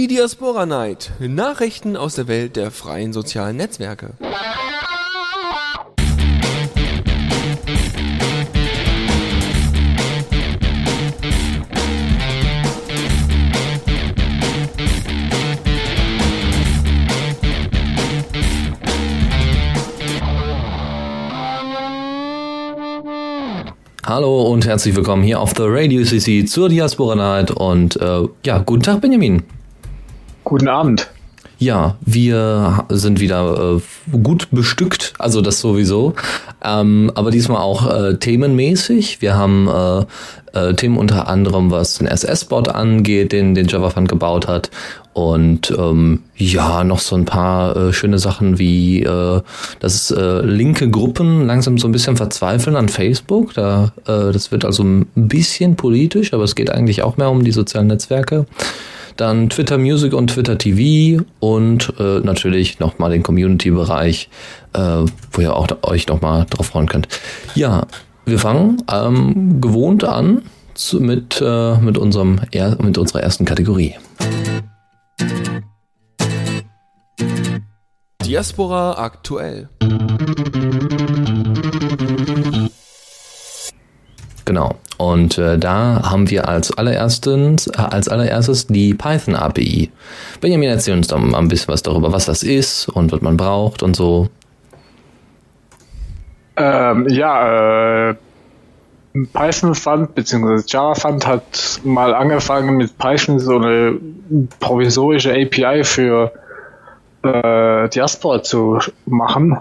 Die Diaspora Night. Nachrichten aus der Welt der freien sozialen Netzwerke. Hallo und herzlich willkommen hier auf The Radio CC zur Diaspora Night und äh, ja, guten Tag Benjamin. Guten Abend. Ja, wir sind wieder äh, gut bestückt, also das sowieso, ähm, aber diesmal auch äh, themenmäßig. Wir haben äh, äh, Themen unter anderem, was den SS-Bot angeht, den, den JavaFund gebaut hat und ähm, ja, noch so ein paar äh, schöne Sachen wie, äh, dass äh, linke Gruppen langsam so ein bisschen verzweifeln an Facebook. Da, äh, das wird also ein bisschen politisch, aber es geht eigentlich auch mehr um die sozialen Netzwerke dann Twitter Music und Twitter TV und äh, natürlich nochmal den Community-Bereich, äh, wo ihr auch euch nochmal drauf freuen könnt. Ja, wir fangen ähm, gewohnt an zu, mit, äh, mit, unserem, er, mit unserer ersten Kategorie. Diaspora aktuell. Genau. Und äh, da haben wir als allererstes, äh, als allererstes die Python API. Benjamin, erzähl uns doch mal ein bisschen was darüber, was das ist und was man braucht und so. Ähm, ja, äh, Python Fund bzw. Java Fund hat mal angefangen mit Python so eine provisorische API für äh, Diaspora zu machen.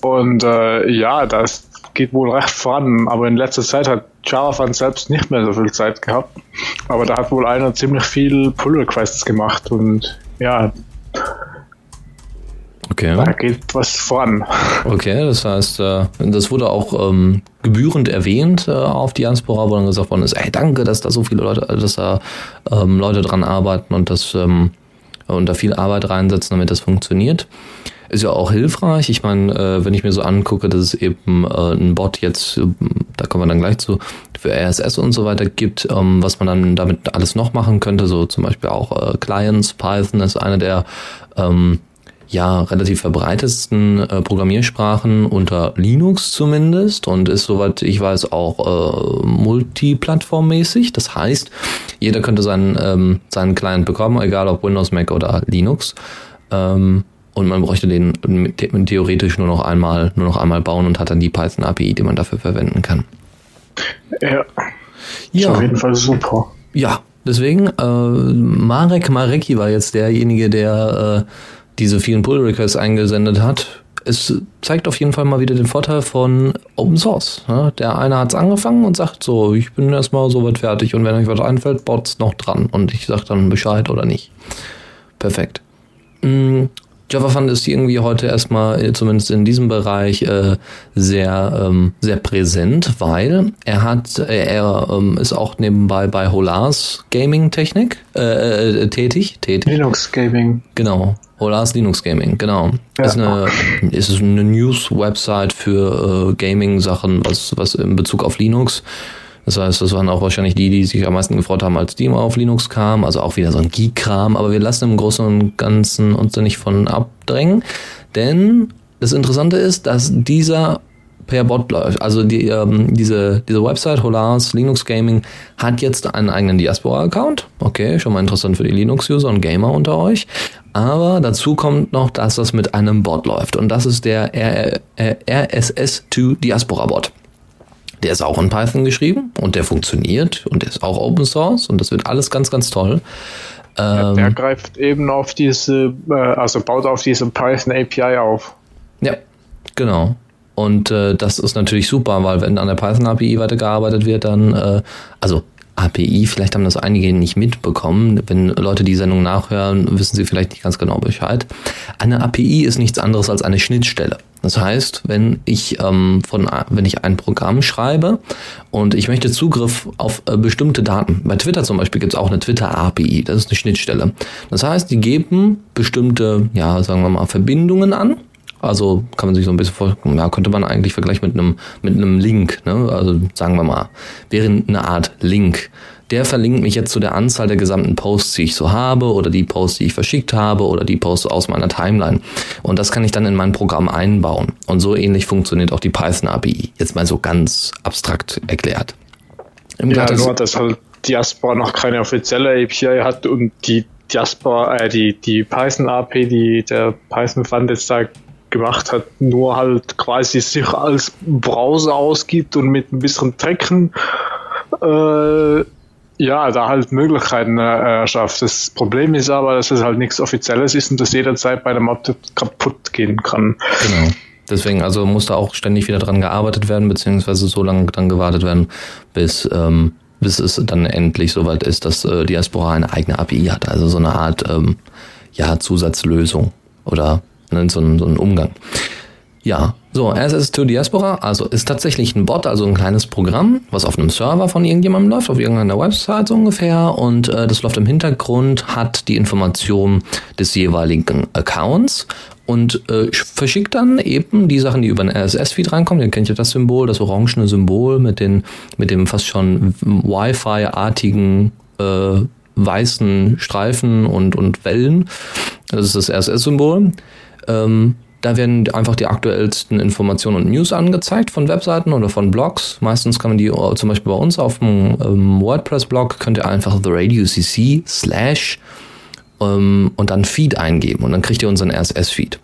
Und äh, ja, das geht wohl recht voran, aber in letzter Zeit hat JavaFan selbst nicht mehr so viel Zeit gehabt. Aber da hat wohl einer ziemlich viel Pull-Requests gemacht und ja, Okay. Da geht was voran. Okay, das heißt, äh, das wurde auch ähm, gebührend erwähnt äh, auf Diaspora, wo dann gesagt worden ist, ey, danke, dass da so viele Leute, dass da ähm, Leute dran arbeiten und das ähm, und da viel Arbeit reinsetzen, damit das funktioniert. Ist ja auch hilfreich. Ich meine, äh, wenn ich mir so angucke, dass es eben äh, ein Bot jetzt, äh, da kommen wir dann gleich zu, für RSS und so weiter gibt, ähm, was man dann damit alles noch machen könnte, so zum Beispiel auch äh, Clients, Python ist eine der ähm, ja, relativ verbreitetsten äh, Programmiersprachen unter Linux zumindest und ist, soweit ich weiß, auch äh, multiplattformmäßig. Das heißt, jeder könnte seinen, ähm, seinen Client bekommen, egal ob Windows, Mac oder Linux. Ähm, und man bräuchte den theoretisch nur noch einmal, nur noch einmal bauen und hat dann die Python API, die man dafür verwenden kann. Ja. Ja. Ist auf jeden Fall super. Ja, deswegen, äh, Marek Mareki war jetzt derjenige, der äh, diese vielen Pull-Requests eingesendet hat. Es zeigt auf jeden Fall mal wieder den Vorteil von Open Source. Ne? Der eine hat es angefangen und sagt so, ich bin erstmal so weit fertig und wenn euch was einfällt, baut es noch dran und ich sage dann Bescheid oder nicht. Perfekt. Mhm. Java Fund ist irgendwie heute erstmal, äh, zumindest in diesem Bereich, äh, sehr, ähm, sehr präsent, weil er hat, äh, er ähm, ist auch nebenbei bei Holars Gaming Technik äh, äh, tätig, tätig. Linux Gaming. Genau. Holas Linux Gaming, genau. Ja. Ist eine, ist eine News-Website für Gaming-Sachen, was, was in Bezug auf Linux. Das heißt, das waren auch wahrscheinlich die, die sich am meisten gefreut haben, als Steam auf Linux kam. Also auch wieder so ein Geek-Kram. Aber wir lassen im Großen und Ganzen uns da nicht von abdrängen. Denn das Interessante ist, dass dieser per Bot läuft. Also die, ähm, diese, diese Website Holars Linux Gaming hat jetzt einen eigenen Diaspora-Account. Okay, schon mal interessant für die Linux-User und Gamer unter euch. Aber dazu kommt noch, dass das mit einem Bot läuft. Und das ist der RSS2 Diaspora Bot. Der ist auch in Python geschrieben und der funktioniert und der ist auch Open Source und das wird alles ganz, ganz toll. Ähm, der greift eben auf diese, äh, also baut auf diese Python API auf. Ja, genau. Und äh, das ist natürlich super, weil wenn an der Python API weitergearbeitet wird, dann, äh, also API, vielleicht haben das einige nicht mitbekommen. Wenn Leute die Sendung nachhören, wissen sie vielleicht nicht ganz genau Bescheid. Eine API ist nichts anderes als eine Schnittstelle. Das heißt, wenn ich ähm, von wenn ich ein Programm schreibe und ich möchte Zugriff auf äh, bestimmte Daten, bei Twitter zum Beispiel gibt es auch eine Twitter API, das ist eine Schnittstelle. Das heißt, die geben bestimmte, ja, sagen wir mal, Verbindungen an also kann man sich so ein bisschen vorstellen, ja, könnte man eigentlich vergleichen mit einem, mit einem Link, ne? Also sagen wir mal, wäre eine Art Link, der verlinkt mich jetzt zu der Anzahl der gesamten Posts, die ich so habe oder die Posts, die ich verschickt habe oder die Posts aus meiner Timeline. Und das kann ich dann in mein Programm einbauen. Und so ähnlich funktioniert auch die Python API. Jetzt mal so ganz abstrakt erklärt. Im ja, nur, dass halt Diaspora noch keine offizielle API hat und die Diaspora, äh, die, die Python API, die der Python Fund jetzt da gemacht hat, nur halt quasi sich als Browser ausgibt und mit ein bisschen Trecken äh, ja, da halt Möglichkeiten äh, erschafft. Das Problem ist aber, dass es halt nichts Offizielles ist und dass jederzeit bei einem Update kaputt gehen kann. Genau. Deswegen, also muss da auch ständig wieder dran gearbeitet werden, beziehungsweise so lange dran gewartet werden, bis, ähm, bis es dann endlich soweit ist, dass äh, Diaspora eine eigene API hat. Also so eine Art ähm, ja, Zusatzlösung oder ne, so, ein, so ein Umgang. Ja, so, RSS2 Diaspora, also ist tatsächlich ein Bot, also ein kleines Programm, was auf einem Server von irgendjemandem läuft, auf irgendeiner Website so ungefähr. Und äh, das läuft im Hintergrund, hat die Information des jeweiligen Accounts und äh, verschickt dann eben die Sachen, die über einen RSS-Feed reinkommen. Ihr kennt ja das Symbol, das orangene Symbol mit, den, mit dem fast schon Wi-Fi-artigen äh, weißen Streifen und, und Wellen. Das ist das RSS-Symbol. Ähm, da werden einfach die aktuellsten Informationen und News angezeigt von Webseiten oder von Blogs. Meistens kann man die äh, zum Beispiel bei uns auf dem ähm, WordPress-Blog könnt ihr einfach the radio cc slash ähm, und dann Feed eingeben und dann kriegt ihr unseren RSS-Feed.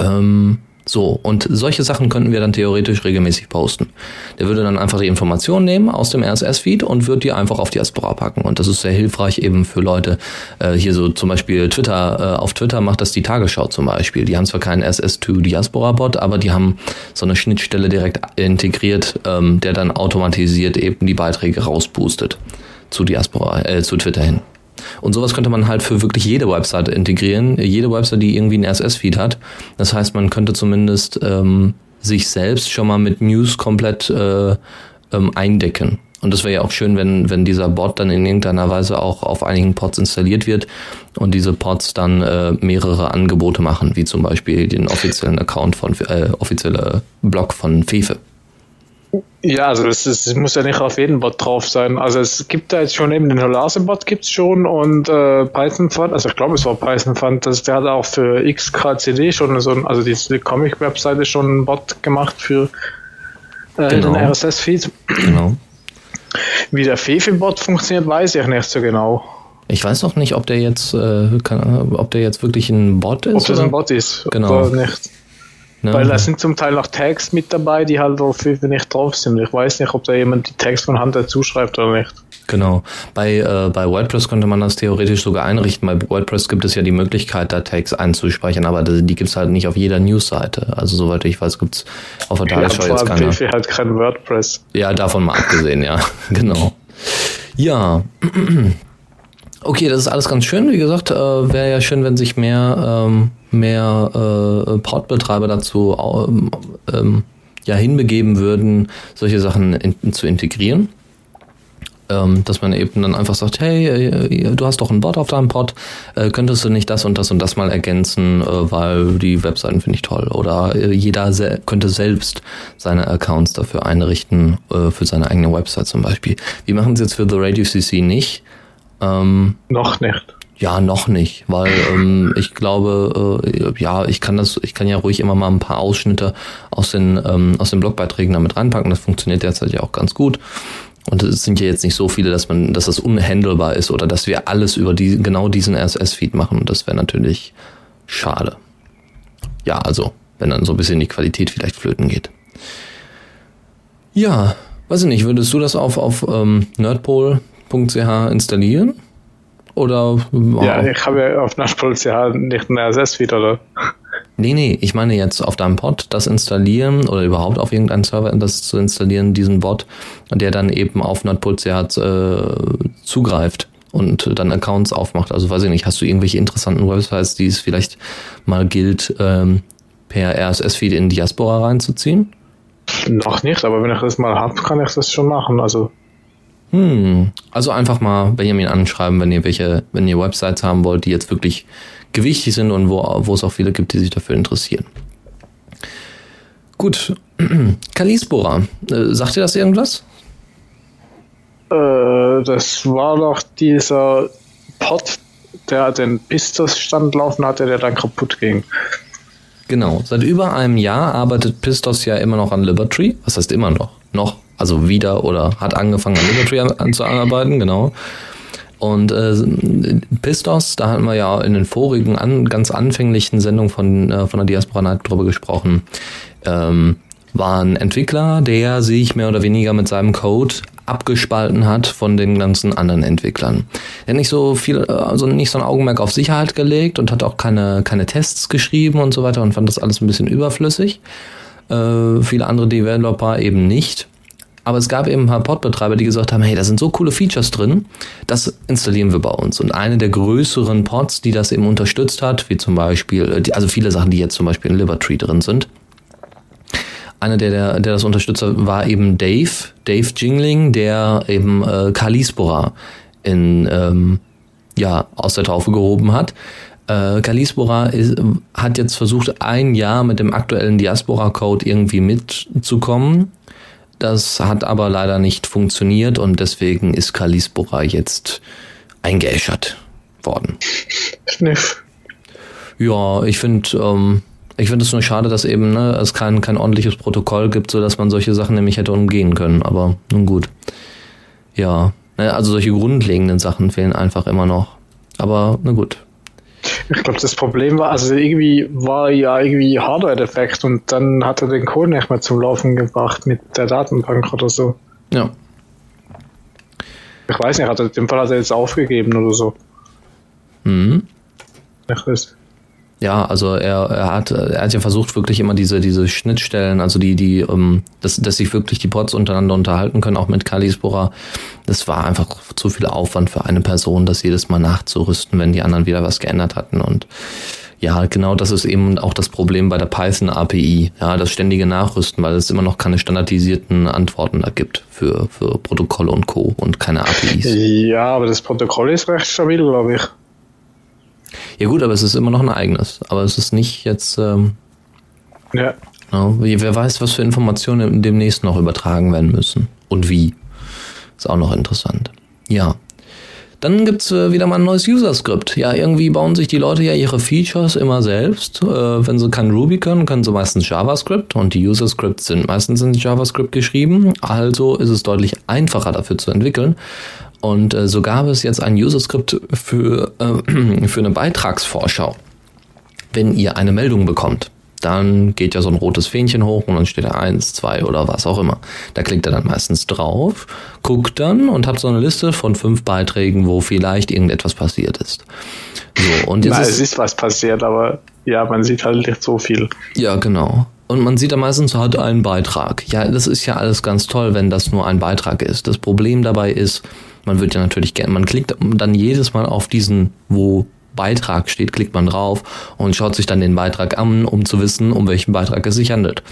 Ähm, so, und solche Sachen könnten wir dann theoretisch regelmäßig posten. Der würde dann einfach die Informationen nehmen aus dem RSS-Feed und würde die einfach auf Diaspora packen. Und das ist sehr hilfreich eben für Leute, äh, hier so zum Beispiel Twitter, äh, auf Twitter macht das die Tagesschau zum Beispiel. Die haben zwar keinen RSS-to Diaspora-Bot, aber die haben so eine Schnittstelle direkt integriert, ähm, der dann automatisiert eben die Beiträge rausboostet zu Diaspora, äh, zu Twitter hin. Und sowas könnte man halt für wirklich jede Webseite integrieren. Jede Webseite, die irgendwie einen RSS-Feed hat. Das heißt, man könnte zumindest ähm, sich selbst schon mal mit News komplett äh, ähm, eindecken. Und das wäre ja auch schön, wenn, wenn dieser Bot dann in irgendeiner Weise auch auf einigen Pods installiert wird und diese Pods dann äh, mehrere Angebote machen, wie zum Beispiel den offiziellen Account von, äh, offizielle Blog von Fefe. Ja, also das, das, muss ja nicht auf jeden Bot drauf sein. Also es gibt da jetzt schon eben den Holase-Bot gibt's schon und äh, Python Fund, also ich glaube es war Python Fund, das, der hat auch für XKCD schon so ein, also diese Comic-Webseite schon einen Bot gemacht für äh, genau. den RSS-Feed. Genau. Wie der Fefe-Bot funktioniert, weiß ich nicht so genau. Ich weiß auch nicht, ob der jetzt, äh, kann, ob der jetzt wirklich ein Bot ist. Ob das oder? ein Bot ist genau. oder nicht. Ne? Weil da sind zum Teil noch Tags mit dabei, die halt auf FIFA nicht drauf sind. Ich weiß nicht, ob da jemand die Tags von Hand dazu schreibt oder nicht. Genau. Bei, äh, bei WordPress könnte man das theoretisch sogar einrichten. Bei WordPress gibt es ja die Möglichkeit, da Tags einzuspeichern, aber die gibt es halt nicht auf jeder Newsseite. Also soweit ich weiß, gibt es auf der Tagesschau ja, jetzt keine. FIFA halt kein WordPress. Ja, davon mal abgesehen, ja. genau. Ja. Okay, das ist alles ganz schön. Wie gesagt, äh, wäre ja schön, wenn sich mehr, ähm, mehr äh, Portbetreiber dazu ähm, ähm, ja hinbegeben würden, solche Sachen in, zu integrieren. Ähm, dass man eben dann einfach sagt, hey, äh, du hast doch ein Bot auf deinem Pod, äh, könntest du nicht das und das und das mal ergänzen, äh, weil die Webseiten finde ich toll. Oder äh, jeder se könnte selbst seine Accounts dafür einrichten, äh, für seine eigene Website zum Beispiel. Wir machen es jetzt für The Radio CC nicht ähm, noch nicht. Ja, noch nicht, weil ähm, ich glaube, äh, ja, ich kann das, ich kann ja ruhig immer mal ein paar Ausschnitte aus den ähm, aus den Blogbeiträgen damit reinpacken. Das funktioniert derzeit ja auch ganz gut. Und es sind ja jetzt nicht so viele, dass man, dass das unhandelbar ist oder dass wir alles über die, genau diesen RSS-Feed machen. Und das wäre natürlich schade. Ja, also, wenn dann so ein bisschen die Qualität vielleicht flöten geht. Ja, weiß ich nicht, würdest du das auf, auf ähm, Nerdpol nerdpol.ch installieren? Oder? Wow. Ja, ich habe ja auf nerdpol.ch nicht einen RSS-Feed, oder? Nee, nee, ich meine jetzt auf deinem Pod das installieren oder überhaupt auf irgendeinen Server das zu installieren, diesen Bot, der dann eben auf nerdpol.ch äh, zugreift und dann Accounts aufmacht. Also weiß ich nicht, hast du irgendwelche interessanten Websites, die es vielleicht mal gilt, ähm, per RSS-Feed in Diaspora reinzuziehen? Noch nicht, aber wenn ich das mal habe, kann ich das schon machen. Also hm, also einfach mal Benjamin anschreiben, wenn ihr welche, wenn ihr Websites haben wollt, die jetzt wirklich gewichtig sind und wo, wo es auch viele gibt, die sich dafür interessieren. Gut, Kalispora, äh, sagt ihr das irgendwas? Äh, das war doch dieser Pod, der den Pistos-Stand laufen hatte, der dann kaputt ging. Genau. Seit über einem Jahr arbeitet Pistos ja immer noch an Liberty. Was heißt immer noch? Noch. Also wieder oder hat angefangen an Liberty anzuarbeiten, genau. Und äh, Pistos, da hatten wir ja in den vorigen an, ganz anfänglichen Sendungen von, äh, von der Diaspora Night drüber gesprochen, ähm, war ein Entwickler, der sich mehr oder weniger mit seinem Code abgespalten hat von den ganzen anderen Entwicklern. Er hat nicht so viel, also nicht so ein Augenmerk auf Sicherheit gelegt und hat auch keine, keine Tests geschrieben und so weiter und fand das alles ein bisschen überflüssig. Äh, viele andere Developer eben nicht. Aber es gab eben ein paar Podbetreiber, die gesagt haben, hey, da sind so coole Features drin, das installieren wir bei uns. Und eine der größeren Pods, die das eben unterstützt hat, wie zum Beispiel, äh, also viele Sachen, die jetzt zum Beispiel in Liberty drin sind, einer, der, der, der das unterstützt hat, war eben Dave, Dave Jingling, der eben äh, Kalispora in, ähm, ja, aus der Taufe gehoben hat. Äh, Kalispora ist, hat jetzt versucht, ein Jahr mit dem aktuellen Diaspora-Code irgendwie mitzukommen. Das hat aber leider nicht funktioniert und deswegen ist Kalispora jetzt eingeäschert worden. Schniff. Ja, ich finde, ähm, ich finde es nur schade, dass eben ne, es kein, kein ordentliches Protokoll gibt, so dass man solche Sachen nämlich hätte umgehen können. Aber nun gut. Ja, ne, also solche grundlegenden Sachen fehlen einfach immer noch. Aber na gut. Ich glaube, das Problem war, also irgendwie war ja irgendwie Hardware-Defekt und dann hat er den Code nicht mehr zum Laufen gebracht mit der Datenbank oder so. Ja. Ich weiß nicht, hat er, den Fall hat er jetzt aufgegeben oder so. Mhm. Ich weiß. Ja, also er, er hat er hat ja versucht wirklich immer diese diese Schnittstellen, also die die ähm, dass dass sich wirklich die Pods untereinander unterhalten können, auch mit Kalispora. Das war einfach zu viel Aufwand für eine Person, das jedes Mal nachzurüsten, wenn die anderen wieder was geändert hatten und ja, genau das ist eben auch das Problem bei der Python API, ja, das ständige Nachrüsten, weil es immer noch keine standardisierten Antworten da gibt für, für Protokolle und Co. und keine APIs. Ja, aber das Protokoll ist recht stabil, glaube ich. Ja gut, aber es ist immer noch ein eigenes. Aber es ist nicht jetzt. Ähm, Ja. ja, wie- wer weiß, was für Informationen demnächst noch übertragen werden müssen. Und wie. Ist auch noch interessant. Ja. Dann gibt's äh, wieder mal ein neues User-Skript. Ja, irgendwie bauen sich die Leute ja ihre Features immer selbst. Äh, wenn sie kein Ruby können, können sie meistens JavaScript. Und die User-Scripts sind meistens in JavaScript geschrieben. Also ist es deutlich einfacher dafür zu entwickeln. Und äh, so gab es jetzt ein User-Skript für, äh, für eine Beitragsvorschau. Wenn ihr eine Meldung bekommt, dann geht ja so ein rotes Fähnchen hoch und dann steht da eins, zwei oder was auch immer. Da klickt ihr dann meistens drauf, guckt dann und habt so eine Liste von fünf Beiträgen, wo vielleicht irgendetwas passiert ist. So, und jetzt Nein, ist, es ist was passiert, aber ja, man sieht halt nicht so viel. ja, genau. Und man sieht da meistens hat einen Beitrag. Ja, das ist ja alles ganz toll, wenn das nur ein Beitrag ist. Das Problem dabei ist, man wird ja natürlich gerne, man klickt dann jedes Mal auf diesen, wo Beitrag steht, klickt man drauf und schaut sich dann den Beitrag an, um zu wissen, um welchen Beitrag es sich handelt.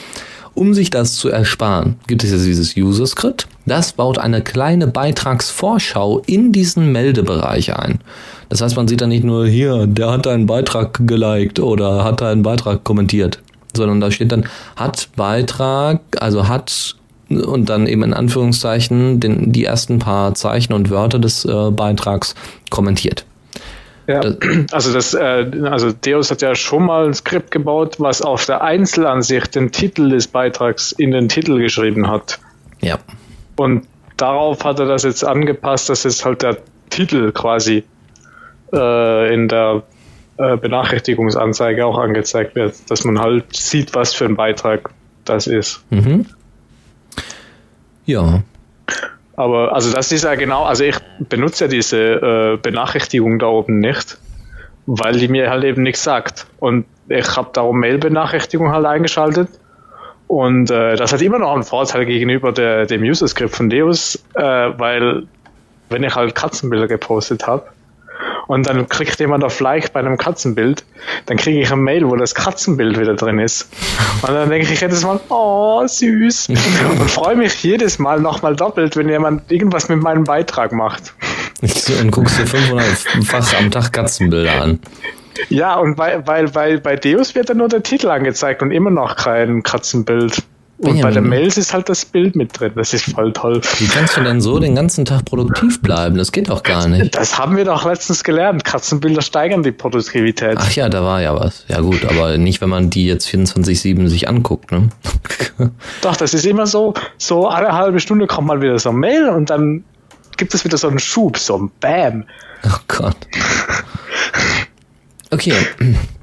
Um sich das zu ersparen, gibt es jetzt dieses User-Script. Das baut eine kleine Beitragsvorschau in diesen Meldebereich ein. Das heißt, man sieht dann nicht nur hier, der hat einen Beitrag geliked oder hat einen Beitrag kommentiert, sondern da steht dann, hat Beitrag, also hat und dann eben in Anführungszeichen den, die ersten paar Zeichen und Wörter des äh, Beitrags kommentiert. Ja, also das, äh, also Deus hat ja schon mal ein Skript gebaut, was auf der Einzelansicht den Titel des Beitrags in den Titel geschrieben hat. Ja. Und darauf hat er das jetzt angepasst, dass jetzt halt der Titel quasi äh, in der äh, Benachrichtigungsanzeige auch angezeigt wird, dass man halt sieht, was für ein Beitrag das ist. Mhm. Ja. Aber also das ist ja genau, also ich benutze ja diese äh, Benachrichtigung da oben nicht, weil die mir halt eben nichts sagt. Und ich habe darum Mail-Benachrichtigung halt eingeschaltet. Und äh, das hat immer noch einen Vorteil gegenüber der, dem User-Script von Deus, äh, weil wenn ich halt Katzenbilder gepostet habe und dann kriegt jemand auf Like bei einem Katzenbild, dann kriege ich eine Mail, wo das Katzenbild wieder drin ist. Und dann denke ich jedes Mal, oh, süß. Und freue mich jedes Mal nochmal doppelt, wenn jemand irgendwas mit meinem Beitrag macht. Und guckst dir 500-fach am Tag Katzenbilder an. Ja, und weil, weil, weil bei Deus wird dann nur der Titel angezeigt und immer noch kein Katzenbild. Und bei den Mails ist halt das Bild mit drin. Das ist voll toll. Wie kannst du denn so den ganzen Tag produktiv bleiben? Das geht doch gar nicht. Das haben wir doch letztens gelernt. Katzenbilder steigern die Produktivität. Ach ja, da war ja was. Ja gut, aber nicht, wenn man die jetzt 24-7 sich anguckt, ne? Doch, das ist immer so, so alle halbe Stunde kommt mal wieder so ein Mail und dann gibt es wieder so einen Schub, so ein Bam. Oh Gott. Okay.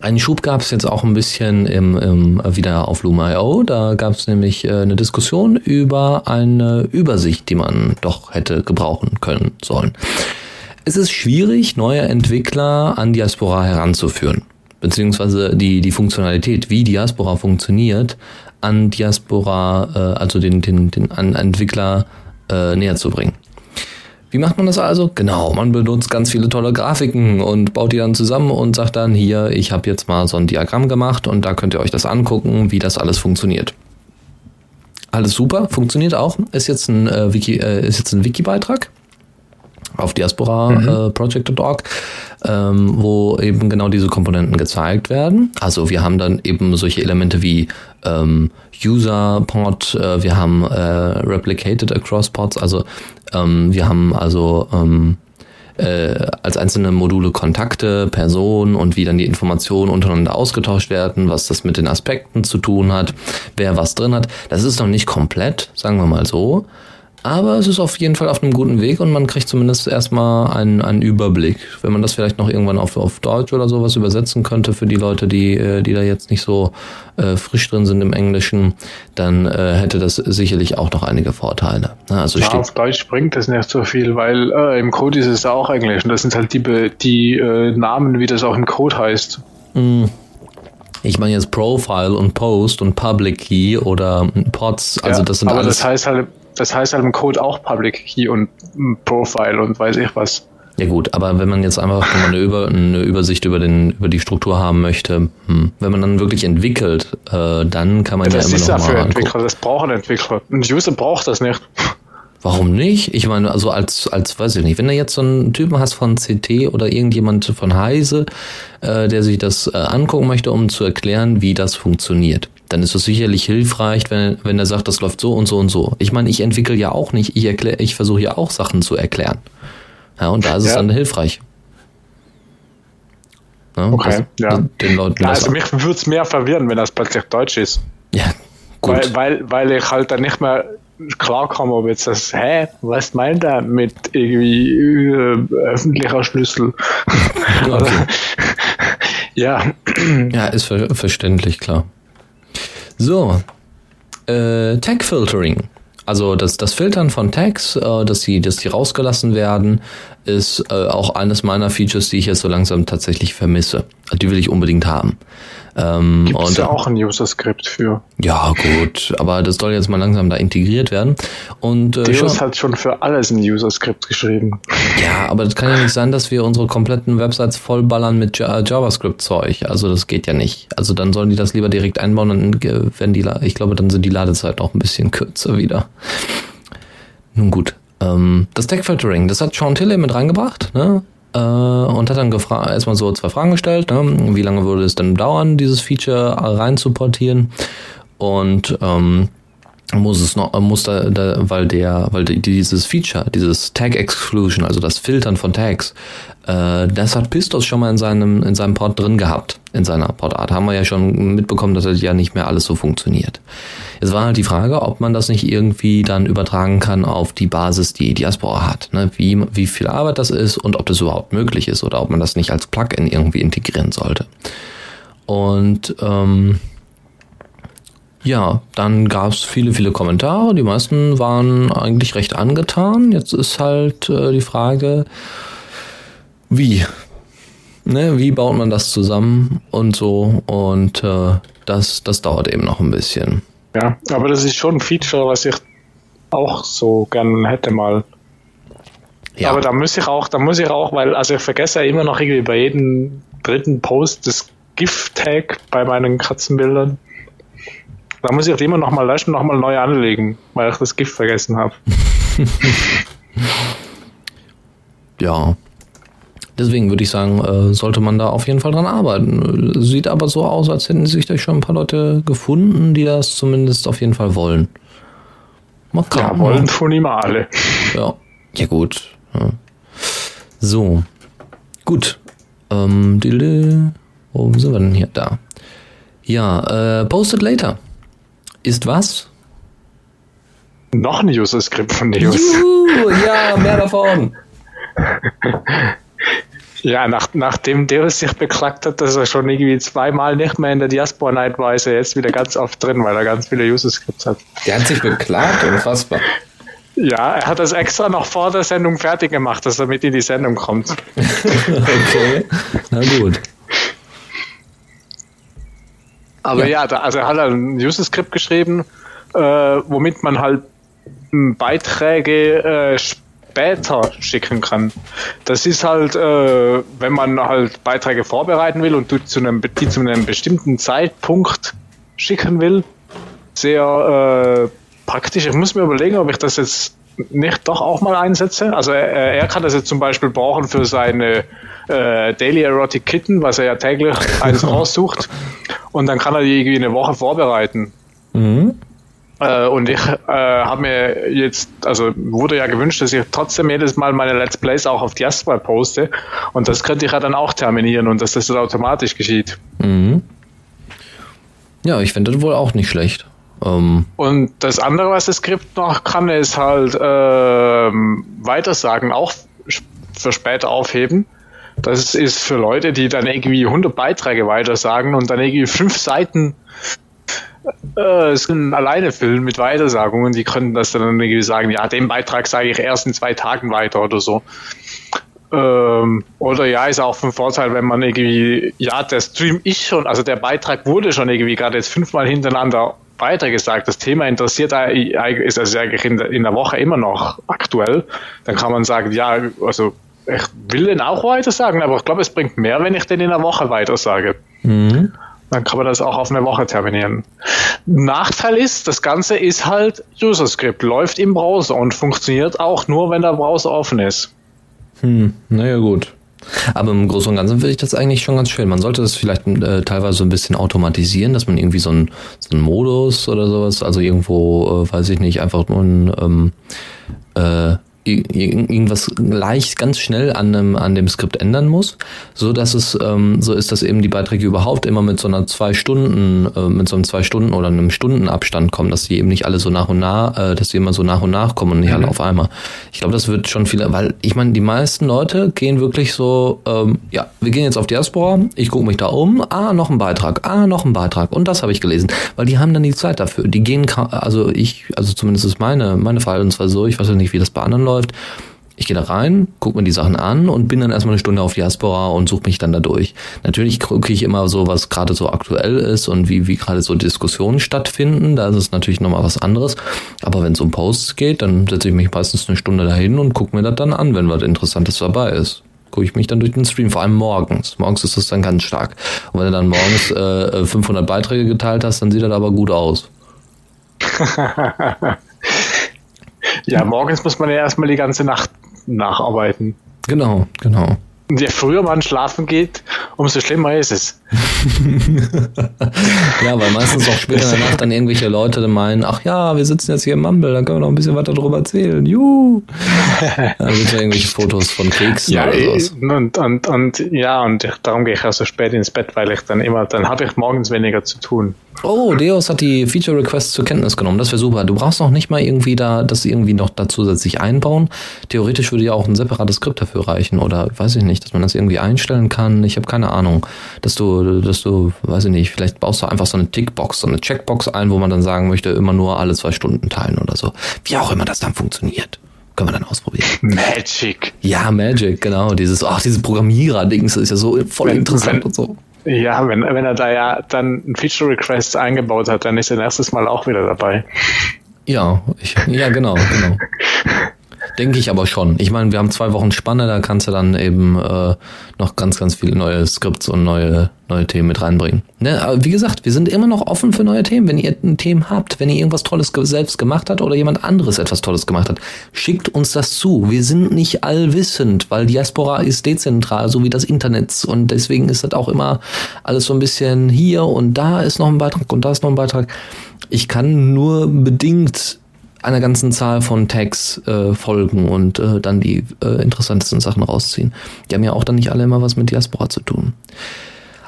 Einen Schub gab es jetzt auch ein bisschen im, im, wieder auf Loom.io. Da gab es nämlich äh, eine Diskussion über eine Übersicht, die man doch hätte gebrauchen können sollen. Es ist schwierig, neue Entwickler an Diaspora heranzuführen, beziehungsweise die, die Funktionalität, wie Diaspora funktioniert, an Diaspora, äh, also den, den, den an Entwickler äh, näher zu bringen. Wie macht man das also? Genau, man benutzt ganz viele tolle Grafiken und baut die dann zusammen und sagt dann hier, ich habe jetzt mal so ein Diagramm gemacht und da könnt ihr euch das angucken, wie das alles funktioniert. Alles super, funktioniert auch. Ist jetzt ein äh, Wiki, äh, ist jetzt ein Wiki-Beitrag auf diaspora-project.org, ähm, wo eben genau diese Komponenten gezeigt werden. Also wir haben dann eben solche Elemente wie ähm, User-Pod, äh, wir haben äh, Replicated Across Pods, also ähm, wir haben also ähm, äh, als einzelne Module Kontakte, Personen und wie dann die Informationen untereinander ausgetauscht werden, was das mit den Aspekten zu tun hat, wer was drin hat. Das ist noch nicht komplett, sagen wir mal so. Aber es ist auf jeden Fall auf einem guten Weg und man kriegt zumindest erstmal einen, einen Überblick. Wenn man das vielleicht noch irgendwann auf, auf Deutsch oder sowas übersetzen könnte für die Leute, die, äh, die da jetzt nicht so äh, frisch drin sind im Englischen, dann äh, hätte das sicherlich auch noch einige Vorteile. Also Ja, auf Deutsch bringt das nicht so viel, weil äh, im Code ist es auch Englisch und das sind halt die, die äh, Namen, wie das auch im Code heißt. ich meine jetzt Profile und Post und Public Key oder Pods, also ja, das sind aber alles. das heißt halt, das heißt halt im Code auch Public Key und Profile und weiß ich was. Ja gut, aber wenn man jetzt einfach nur mal eine, Über, eine Übersicht über, den, über die Struktur haben möchte, hm, wenn man dann wirklich entwickelt, äh, dann kann man ja, das immer ist noch ja für mal angucken. Entwickler, das brauchen Entwickler. Ein User braucht das nicht. Warum nicht? Ich meine, also als, als, weiß ich nicht, wenn du jetzt so einen Typen hast von CT oder irgendjemand von Heise, äh, der sich das äh, angucken möchte, um zu erklären, wie das funktioniert, dann ist es sicherlich hilfreich, wenn, wenn er sagt, das läuft so und so und so. Ich meine, ich entwickle ja auch nicht, ich ich versuche ja auch Sachen zu erklären. Ja, und da ist es Ja. dann hilfreich. Ja, Okay, das, ja. Den Leuten Ja, also mich würde es mehr verwirren, wenn das plötzlich Deutsch ist. Ja, gut. Weil, weil, weil ich halt dann nicht mehr klarkomme, ob jetzt das, hä, was meint er mit irgendwie äh, öffentlicher Schlüssel? Okay. ja, Ja, ist ver verständlich, klar. So, äh, Tag Filtering. Also das, das Filtern von Tags, äh, dass, die, dass die rausgelassen werden, ist äh, auch eines meiner Features, die ich jetzt so langsam tatsächlich vermisse. Die will ich unbedingt haben. Ähm, gibt es und ja auch ein User-Skript für. ja, gut, aber das soll jetzt mal langsam da integriert werden. Und äh, Deus schon- hat schon für alles ein User-Skript geschrieben. Ja, aber das kann ja nicht sein, dass wir unsere kompletten Websites vollballern mit Ja- JavaScript-Zeug. Also das geht ja nicht. Also dann sollen die das lieber direkt einbauen, dann äh, werden die, ich glaube, dann sind die Ladezeiten auch ein bisschen kürzer wieder. Nun gut. Ähm, das Tag-Filtering, das hat Sean Tilley mit reingebracht, ne? Äh, und hat dann erstmal so zwei Fragen gestellt, ne? Wie lange würde es denn dauern, dieses Feature rein zu portieren? Und ähm, muss es noch, muss da, da weil der, weil die, dieses Feature, dieses Tag Exclusion, also das Filtern von Tags, äh, das hat Pistos schon mal in seinem, in seinem Port drin gehabt, in seiner Portart. Haben wir ja schon mitbekommen, dass das ja nicht mehr alles so funktioniert. Jetzt war halt die Frage, ob man das nicht irgendwie dann übertragen kann auf die Basis, die Diaspora hat. Ne? Wie, wie viel Arbeit das ist und ob das überhaupt möglich ist oder ob man das nicht als Plugin irgendwie integrieren sollte. Und ähm, ja, dann gab es viele, viele Kommentare. Die meisten waren eigentlich recht angetan. Jetzt ist halt äh, die Frage, wie? Ne, wie baut man das zusammen und so? Und äh, das, das dauert eben noch ein bisschen. Ja, aber das ist schon ein Feature, was ich auch so gern hätte mal. Ja, Aber da muss ich auch, da muss ich auch, weil, also ich vergesse ja immer noch irgendwie bei jedem dritten Post das GIF-Tag bei meinen Katzenbildern. Da muss ich die immer noch mal löschen, noch mal neu anlegen, weil ich das GIF vergessen habe. ja. Deswegen würde ich sagen, äh, sollte man da auf jeden Fall dran arbeiten. Sieht aber so aus, als hätten sich da schon ein paar Leute gefunden, die das zumindest auf jeden Fall wollen. Mal ja, wollen schon immer alle. Ja, ja gut. Ja. So, gut. Ähm, wo sind wir denn hier? Da. Ja, äh, posted later. Ist was? Noch ein User-Skript von Neos. Juhu, ja, mehr davon. ja, nach, nachdem Deus sich beklagt hat, dass er schon irgendwie zweimal nicht mehr in der Diaspora Night war, ist er jetzt wieder ganz oft drin, weil er ganz viele User-Skripts hat. Der hat sich beklagt, unfassbar. Ja, er hat das extra noch vor der Sendung fertig gemacht, dass er mit in die Sendung kommt. okay, na gut. Aber ja, ja da, also er hat ein User-Skript geschrieben, äh, womit man halt Beiträge äh, später schicken kann. Das ist halt, äh, wenn man halt Beiträge vorbereiten will und zu einem, die zu einem bestimmten Zeitpunkt schicken will, sehr äh, praktisch. Ich muss mir überlegen, ob ich das jetzt nicht doch auch mal einsetze. Also er, er kann das jetzt zum Beispiel brauchen für seine äh, Daily Erotic Kitten, was er ja täglich eins raussucht. Und dann kann er die irgendwie eine Woche vorbereiten. Mhm. Äh, und ich äh, habe mir jetzt, also wurde ja gewünscht, dass ich trotzdem jedes Mal meine Let's Plays auch auf Diaspora poste. Und das könnte ich ja dann auch terminieren und dass das dann automatisch geschieht. Mhm. Ja, ich finde das wohl auch nicht schlecht. Ähm und das andere, was das Skript noch kann, ist halt ähm, Weitersagen auch für später aufheben. Das ist für Leute, die dann irgendwie 100 Beiträge weitersagen und dann irgendwie fünf Seiten äh, es sind alleine füllen mit Weitersagungen. Die können das dann irgendwie sagen, ja, den Beitrag sage ich erst in zwei Tagen weiter oder so. Ähm, oder ja, ist auch von Vorteil, wenn man irgendwie, ja, der Stream ist schon, also der Beitrag wurde schon irgendwie gerade jetzt fünfmal hintereinander weitergesagt. Das Thema interessiert ist also eigentlich in der, in der Woche immer noch aktuell. Dann kann man sagen, ja, also ich will den auch weiter sagen, aber ich glaube, es bringt mehr, wenn ich den in der Woche weiter sage. Mhm. Dann kann man das auch auf eine Woche terminieren. Nachteil ist, das Ganze ist halt User-Script, läuft im Browser und funktioniert auch nur, wenn der Browser offen ist. Hm, naja, gut. Aber im Großen und Ganzen finde ich das eigentlich schon ganz schön. Man sollte das vielleicht äh, teilweise so ein bisschen automatisieren, dass man irgendwie so einen so Modus oder sowas, also irgendwo, äh, weiß ich nicht, einfach nur ein ähm, äh, irgendwas leicht ganz schnell an dem, an dem Skript ändern muss, so dass es ähm, so ist, dass eben die Beiträge überhaupt immer mit so einer zwei Stunden, äh, mit so einem zwei Stunden oder einem Stundenabstand kommen, dass die eben nicht alle so nach und nach, äh, dass die immer so nach und nach kommen und nicht mhm. alle auf einmal. Ich glaube, das wird schon viele, weil ich meine, die meisten Leute gehen wirklich so, ähm, ja, wir gehen jetzt auf Diaspora, ich gucke mich da um, ah, noch ein Beitrag, ah, noch ein Beitrag und das habe ich gelesen, weil die haben dann die Zeit dafür. Die gehen, also ich, also zumindest ist meine, meine Verhaltensweise so, ich weiß ja nicht, wie das bei anderen läuft. Ich gehe da rein, gucke mir die Sachen an und bin dann erstmal eine Stunde auf Diaspora und suche mich dann da durch. Natürlich gucke ich immer so, was gerade so aktuell ist und wie, wie gerade so Diskussionen stattfinden. Da ist es natürlich nochmal was anderes. Aber wenn es um Posts geht, dann setze ich mich meistens eine Stunde dahin und gucke mir das dann an, wenn was Interessantes dabei ist gucke ich mich dann durch den Stream, vor allem morgens. Morgens ist das dann ganz stark. Und wenn du dann morgens äh, 500 Beiträge geteilt hast, dann sieht das aber gut aus. Ja, morgens muss man ja erstmal die ganze Nacht nacharbeiten. Genau, genau. Und je früher man schlafen geht, umso schlimmer ist es. ja, weil meistens auch später in der Nacht dann irgendwelche Leute meinen, ach ja, wir sitzen jetzt hier im Mumble, dann können wir noch ein bisschen weiter darüber erzählen. Juhu! Dann sind ja irgendwelche Fotos von Kriegs ja, oder sowas. Und, und, und, ja, und darum gehe ich auch so spät ins Bett, weil ich dann immer, dann habe ich morgens weniger zu tun. Oh, Deus hat die Feature Requests zur Kenntnis genommen. Das wäre super. Du brauchst noch nicht mal irgendwie da das irgendwie noch da zusätzlich einbauen. Theoretisch würde ja auch ein separates Skript dafür reichen oder weiß ich nicht, dass man das irgendwie einstellen kann. Ich habe keine Ahnung, dass du, dass du, weiß ich nicht, vielleicht baust du einfach so eine Tickbox, so eine Checkbox ein, wo man dann sagen möchte, immer nur alle zwei Stunden teilen oder so. Wie auch immer das dann funktioniert. Können wir dann ausprobieren. Magic. Ja, Magic, genau. Dieses, ach, dieses Programmierer-Dings ist ja so voll wenn, interessant wenn, und so. Ja, wenn, wenn er da ja dann ein Feature Request eingebaut hat, dann ist er nächstes Mal auch wieder dabei. Ja, ich, ja, genau, genau. Denke ich aber schon. Ich meine, wir haben zwei Wochen Spanne, da kannst du dann eben äh, noch ganz, ganz viele neue Skripts und neue, neue Themen mit reinbringen. Ne? Aber wie gesagt, wir sind immer noch offen für neue Themen. Wenn ihr ein Thema habt, wenn ihr irgendwas Tolles selbst gemacht habt oder jemand anderes etwas Tolles gemacht hat, schickt uns das zu. Wir sind nicht allwissend, weil Diaspora ist dezentral, so wie das Internet. Und deswegen ist das auch immer alles so ein bisschen hier und da ist noch ein Beitrag und da ist noch ein Beitrag. Ich kann nur bedingt einer ganzen Zahl von Tags äh, folgen und äh, dann die äh, interessantesten Sachen rausziehen. Die haben ja auch dann nicht alle immer was mit Diaspora zu tun.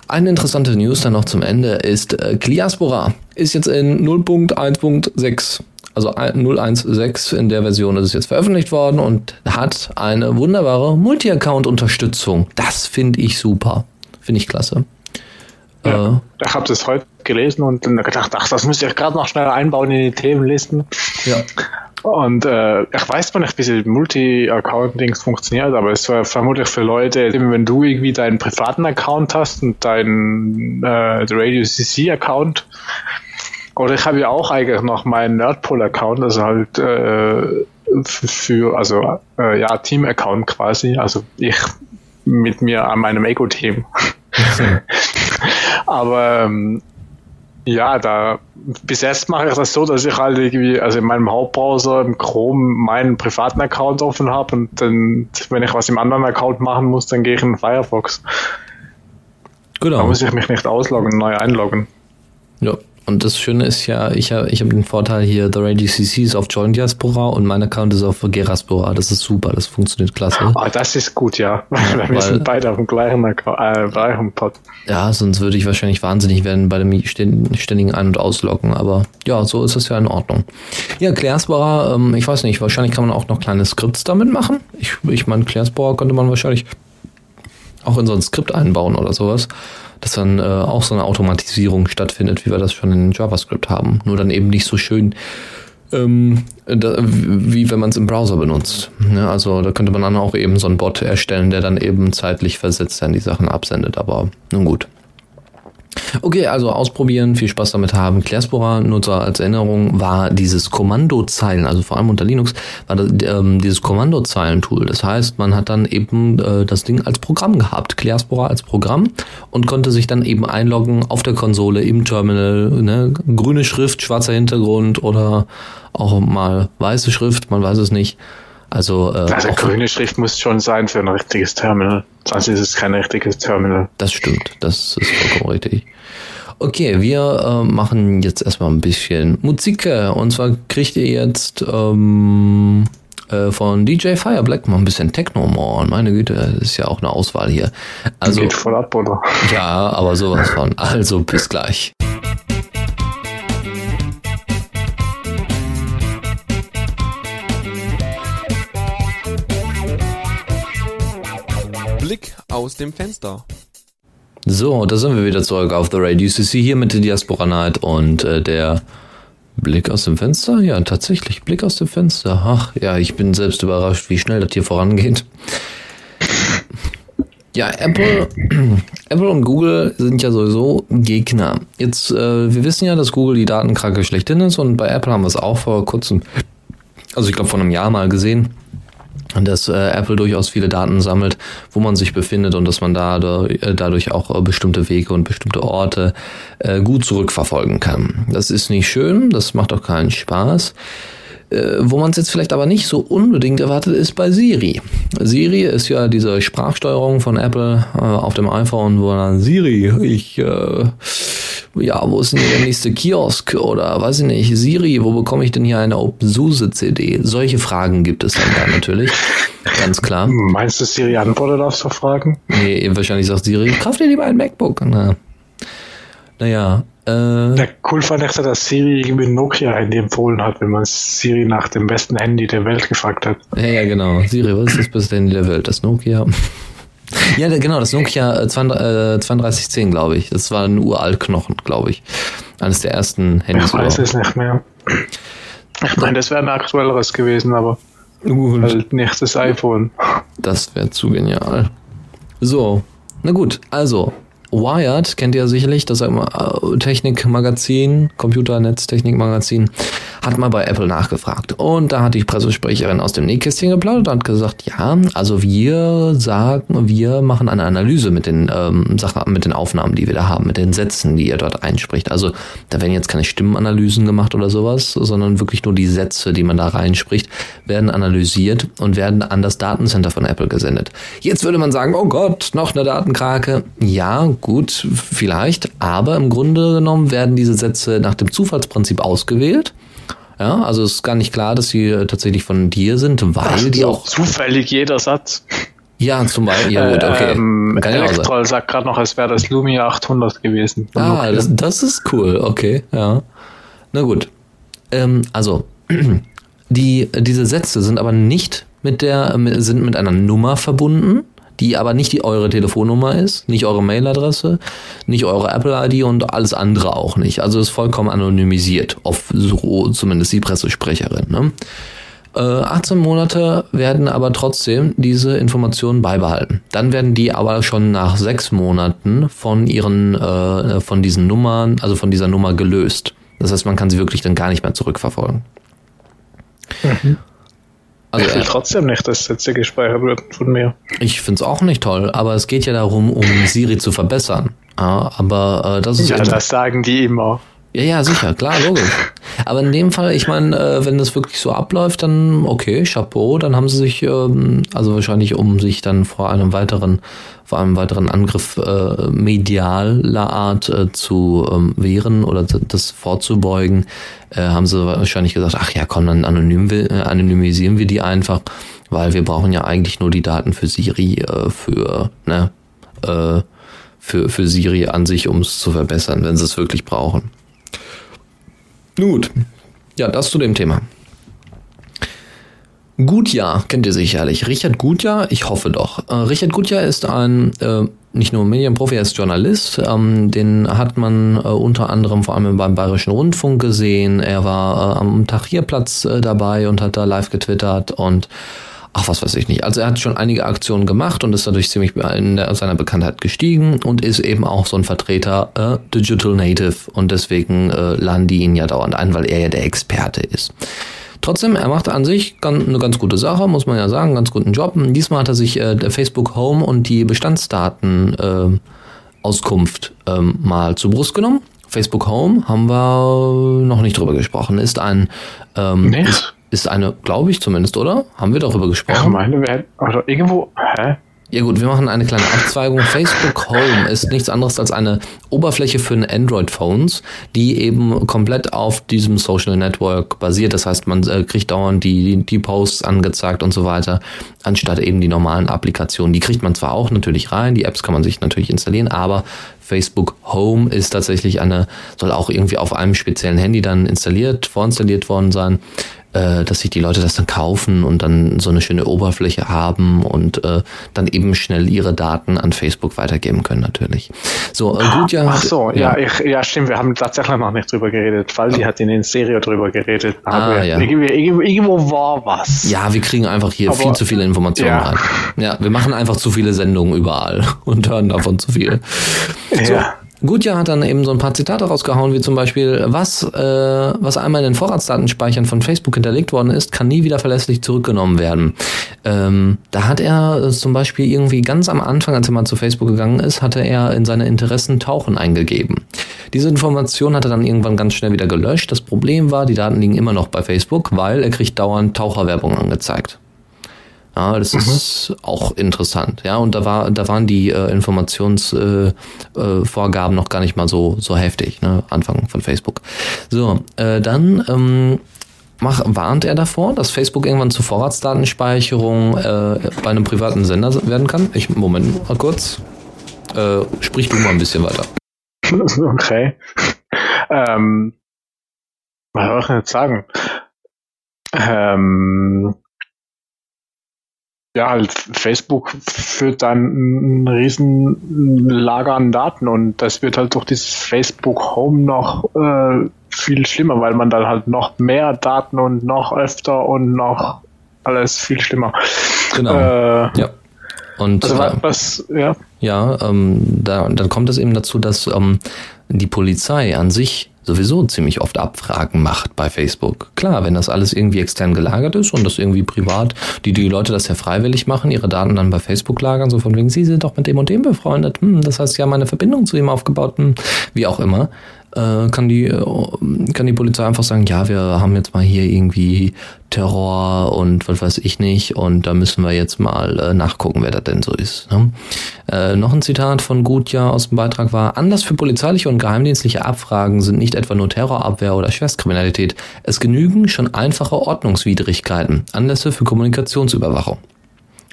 Eine interessante News dann noch zum Ende ist, äh, Diaspora ist jetzt in 0.1.6 also 016 in der Version ist es jetzt veröffentlicht worden und hat eine wunderbare Multi-Account-Unterstützung. Das finde ich super. Finde ich klasse. Ja, äh, ich habe das heute gelesen und dann gedacht, ach, das müsste ich gerade noch schnell einbauen in die Themenlisten. Ja. Und äh, ich weiß zwar nicht, wie die Multi-Account-Dings funktioniert, aber es war vermutlich für Leute, wenn du irgendwie deinen privaten Account hast und deinen äh, Radio CC-Account, oder ich habe ja auch eigentlich noch meinen Nerdpool-Account, also halt äh, für, also äh, ja, Team-Account quasi, also ich mit mir an meinem Ego-Team. Aber ähm, ja, da bis jetzt mache ich das so, dass ich halt irgendwie, also in meinem Hauptbrowser im Chrome meinen privaten Account offen habe und dann, wenn ich was im anderen Account machen muss, dann gehe ich in Firefox. Genau. Da muss ich mich nicht ausloggen, neu einloggen. Ja, und das Schöne ist ja, ich habe ich hab den Vorteil hier, The Radio CC ist auf Join Diaspora und mein Account ist auf Geraspora. Das ist super, das funktioniert klasse. Ah, das ist gut, ja. ja wir sind beide auf dem gleichen, Account, äh, gleichen Pod. Ja, sonst würde ich wahrscheinlich wahnsinnig werden bei dem ständigen Ein- und Ausloggen. Aber ja, so ist es ja in Ordnung. Ja, Clairspora, ähm, ich weiß nicht, wahrscheinlich kann man auch noch kleine Skripts damit machen. Ich, ich meine, Clairspora könnte man wahrscheinlich auch in so ein Skript einbauen oder sowas dass dann äh, auch so eine Automatisierung stattfindet, wie wir das schon in JavaScript haben. Nur dann eben nicht so schön, ähm, da, wie wenn man es im Browser benutzt. Ja, also da könnte man dann auch eben so einen Bot erstellen, der dann eben zeitlich versetzt dann die Sachen absendet. Aber nun gut. Okay, also ausprobieren, viel Spaß damit haben. Clairspora, nur so als Erinnerung, war dieses Kommandozeilen, also vor allem unter Linux, war das, ähm, dieses Kommandozeilen-Tool. Das heißt, man hat dann eben äh, das Ding als Programm gehabt, Clairspora als Programm und konnte sich dann eben einloggen auf der Konsole im Terminal, ne? grüne Schrift, schwarzer Hintergrund oder auch mal weiße Schrift, man weiß es nicht. Also, äh, also grüne Schrift muss schon sein für ein richtiges Terminal. Sonst ist es kein richtiges Terminal. Das stimmt, das ist vollkommen richtig. Okay, wir äh, machen jetzt erstmal ein bisschen Musik. Und zwar kriegt ihr jetzt ähm, äh, von DJ Fire Black mal ein bisschen Techno. Und meine Güte, das ist ja auch eine Auswahl hier. Also, Geht voll ab, oder? Ja, aber sowas von. Also bis gleich. Blick aus dem Fenster. So, da sind wir wieder zurück auf The Radio CC hier mit der Diaspora Night und äh, der Blick aus dem Fenster? Ja, tatsächlich, Blick aus dem Fenster. Ach, ja, ich bin selbst überrascht, wie schnell das hier vorangeht. Ja, Apple, Apple und Google sind ja sowieso Gegner. Jetzt, äh, wir wissen ja, dass Google die Datenkrake schlechthin ist und bei Apple haben wir es auch vor kurzem, also ich glaube vor einem Jahr mal gesehen dass äh, Apple durchaus viele Daten sammelt, wo man sich befindet und dass man da, äh, dadurch auch äh, bestimmte Wege und bestimmte Orte äh, gut zurückverfolgen kann. Das ist nicht schön, das macht auch keinen Spaß. Äh, wo man es jetzt vielleicht aber nicht so unbedingt erwartet, ist bei Siri. Siri ist ja diese Sprachsteuerung von Apple äh, auf dem iPhone, wo dann Siri, ich, äh, ja, wo ist denn der nächste Kiosk oder weiß ich nicht, Siri, wo bekomme ich denn hier eine OpenSUSE-CD? Solche Fragen gibt es dann da natürlich, ganz klar. Meinst du, Siri antwortet auf so Fragen? Nee, wahrscheinlich sagt Siri, kauf dir lieber ein MacBook. Na, naja, äh, ja, cool fand ich, dass Siri irgendwie Nokia Handy empfohlen hat, wenn man Siri nach dem besten Handy der Welt gefragt hat. Ja, ja, genau. Siri, was ist das beste Handy der Welt? Das Nokia. ja, genau, das Nokia 3210, äh, glaube ich. Das war ein uralt Knochen, glaube ich. Eines der ersten Handys. Ich weiß es nicht mehr. Ich meine, das wäre ein aktuelleres gewesen, aber gut. halt nicht das iPhone. Das wäre zu genial. So, na gut, also Wired kennt ihr sicherlich, das Technikmagazin, Computernetztechnikmagazin, hat mal bei Apple nachgefragt. Und da hat die Pressesprecherin aus dem Nähkästchen geplaudert und hat gesagt, ja, also wir sagen, wir machen eine Analyse mit den ähm, Sachen, mit den Aufnahmen, die wir da haben, mit den Sätzen, die ihr dort einspricht. Also da werden jetzt keine Stimmenanalysen gemacht oder sowas, sondern wirklich nur die Sätze, die man da reinspricht, werden analysiert und werden an das Datencenter von Apple gesendet. Jetzt würde man sagen, oh Gott, noch eine Datenkrake. Ja, gut, vielleicht, aber im Grunde genommen werden diese Sätze nach dem Zufallsprinzip ausgewählt. Ja, also es ist gar nicht klar, dass sie äh, tatsächlich von dir sind, weil Ach, die auch. Zufällig jeder Satz. Ja, zum Beispiel. Ja, gut, okay. Ähm. Elektrol sagt gerade noch, es wäre das Lumia 800 gewesen. Ah, das, das ist cool, okay, ja. Na gut. Ähm, also, die, diese Sätze sind aber nicht mit der, sind mit einer Nummer verbunden, die aber nicht die eure Telefonnummer ist, nicht eure Mailadresse, nicht eure Apple-ID und alles andere auch nicht. Also ist vollkommen anonymisiert, auf so zumindest die Pressesprecherin. Ne? Äh, 18 Monate werden aber trotzdem diese Informationen beibehalten. Dann werden die aber schon nach sechs Monaten von ihren, äh, von diesen Nummern, also von dieser Nummer gelöst. Das heißt, man kann sie wirklich dann gar nicht mehr zurückverfolgen. Also, ich will äh, trotzdem nicht, dass Sätze gespeichert werden von mir. ich finde es auch nicht toll, aber es geht ja darum, um Siri zu verbessern. Ja, aber äh, das ist Ja, eben- das sagen die immer. Ja, ja, sicher, klar, logisch. Aber in dem Fall, ich meine, äh, wenn das wirklich so abläuft, dann okay, Chapeau, dann haben sie sich, ähm, also wahrscheinlich, um sich dann vor einem weiteren, vor einem weiteren Angriff äh, medialer Art äh, zu ähm, wehren oder das vorzubeugen, äh, haben sie wahrscheinlich gesagt, ach ja, komm, dann anonym, äh, anonymisieren wir die einfach, weil wir brauchen ja eigentlich nur die Daten für Siri, äh, für, ne, äh, für, für Siri an sich, um es zu verbessern, wenn sie es wirklich brauchen. Gut. Ja, das zu dem Thema. Gutjahr kennt ihr sicherlich. Richard Gutjahr, ich hoffe doch. Äh, Richard Gutjahr ist ein äh, nicht nur Medienprofi, er ist Journalist. Ähm, den hat man äh, unter anderem vor allem beim Bayerischen Rundfunk gesehen. Er war äh, am Tahrirplatz äh, dabei und hat da live getwittert und ach was weiß ich nicht. Also er hat schon einige Aktionen gemacht und ist dadurch ziemlich in seiner Bekanntheit gestiegen und ist eben auch so ein Vertreter äh, Digital Native und deswegen äh, laden die ihn ja dauernd ein, weil er ja der Experte ist. Trotzdem, er macht an sich eine ganz gute Sache, muss man ja sagen, einen ganz guten Job. Diesmal hat er sich äh, der Facebook Home und die Bestandsdaten äh, Auskunft ähm, mal zur Brust genommen. Facebook Home haben wir noch nicht drüber gesprochen. Ist ein ähm, Nicht? ist, ist eine, glaube ich zumindest, oder? Haben wir darüber Ich gesprochen? meine, wir hätten, oder irgendwo, hä? Ja gut, wir machen eine kleine Abzweigung. Facebook Home ist nichts anderes als eine Oberfläche für Android-Phones, die eben komplett auf diesem Social Network basiert. Das heißt, man äh, kriegt dauernd die, die Posts angezeigt und so weiter, anstatt eben die normalen Applikationen. Die kriegt man zwar auch natürlich rein, die Apps kann man sich natürlich installieren, aber Facebook Home ist tatsächlich eine, soll auch irgendwie auf einem speziellen Handy dann installiert, vorinstalliert worden sein äh, dass sich die Leute das dann kaufen und dann so eine schöne Oberfläche haben und äh, dann eben schnell ihre Daten an Facebook weitergeben können natürlich. So, äh, gut, ja. Ach so, ja, ich, ja, stimmt, wir haben tatsächlich noch nicht drüber geredet. Faldi hat in den Stereo drüber geredet. Ah, wir- ja. Irgendwo, irgendwo, irgendwo war was. Ja, wir kriegen einfach hier Aber- viel zu viele Informationen Ja. rein. Ja, wir machen einfach zu viele Sendungen überall und hören davon zu viel. So. Ja. Gutjahr hat dann eben so ein paar Zitate rausgehauen, wie zum Beispiel, was, äh, was einmal in den Vorratsdatenspeichern von Facebook hinterlegt worden ist, kann nie wieder verlässlich zurückgenommen werden. Ähm, da hat er äh, zum Beispiel irgendwie ganz am Anfang, als er mal zu Facebook gegangen ist, hatte er in seine Interessen Tauchen eingegeben. Diese Information hat er dann irgendwann ganz schnell wieder gelöscht. Das Problem war, die Daten liegen immer noch bei Facebook, weil er kriegt dauernd Taucherwerbung angezeigt. Ja, das ist auch interessant. Ja, und da war, da waren die äh, Informationsvorgaben äh, Vorgaben noch gar nicht mal so so heftig. Ne? Anfang von Facebook. So, äh, dann ähm, mach, warnt er davor, dass Facebook irgendwann zur Vorratsdatenspeicherung äh, bei einem privaten Sender werden kann. Ich Moment mal kurz. Äh, sprich du mal ein bisschen weiter. Okay. ähm, was soll ich denn jetzt sagen? Ähm, ja, halt Facebook führt dann ein riesen Lager an Daten und das wird halt durch dieses Facebook Home noch äh, viel schlimmer, weil man dann halt noch mehr Daten und noch öfter und noch alles viel schlimmer. Genau. Äh, ja. Und also äh, was, ja. Ja, ähm, da, dann kommt es eben dazu, dass ähm, die Polizei an sich sowieso ziemlich oft Abfragen macht bei Facebook. Klar, wenn das alles irgendwie extern gelagert ist und das irgendwie privat, die, die Leute das ja freiwillig machen, ihre Daten dann bei Facebook lagern, so von wegen, sie sind doch mit dem und dem befreundet, hm, das heißt, sie haben eine Verbindung zu ihm aufgebaut, hm, wie auch immer, äh, kann die äh, kann die Polizei einfach sagen, ja, wir haben jetzt mal hier irgendwie Terror und was weiß ich nicht und da müssen wir jetzt mal äh, nachgucken, wer das denn so ist. Ne? Äh, noch ein Zitat von Gutjahr aus dem Beitrag war, Anlass für polizeiliche und geheimdienstliche Abfragen sind nicht etwa nur Terrorabwehr oder Schwerstkriminalität. Es genügen schon einfache Ordnungswidrigkeiten. Anlässe für Kommunikationsüberwachung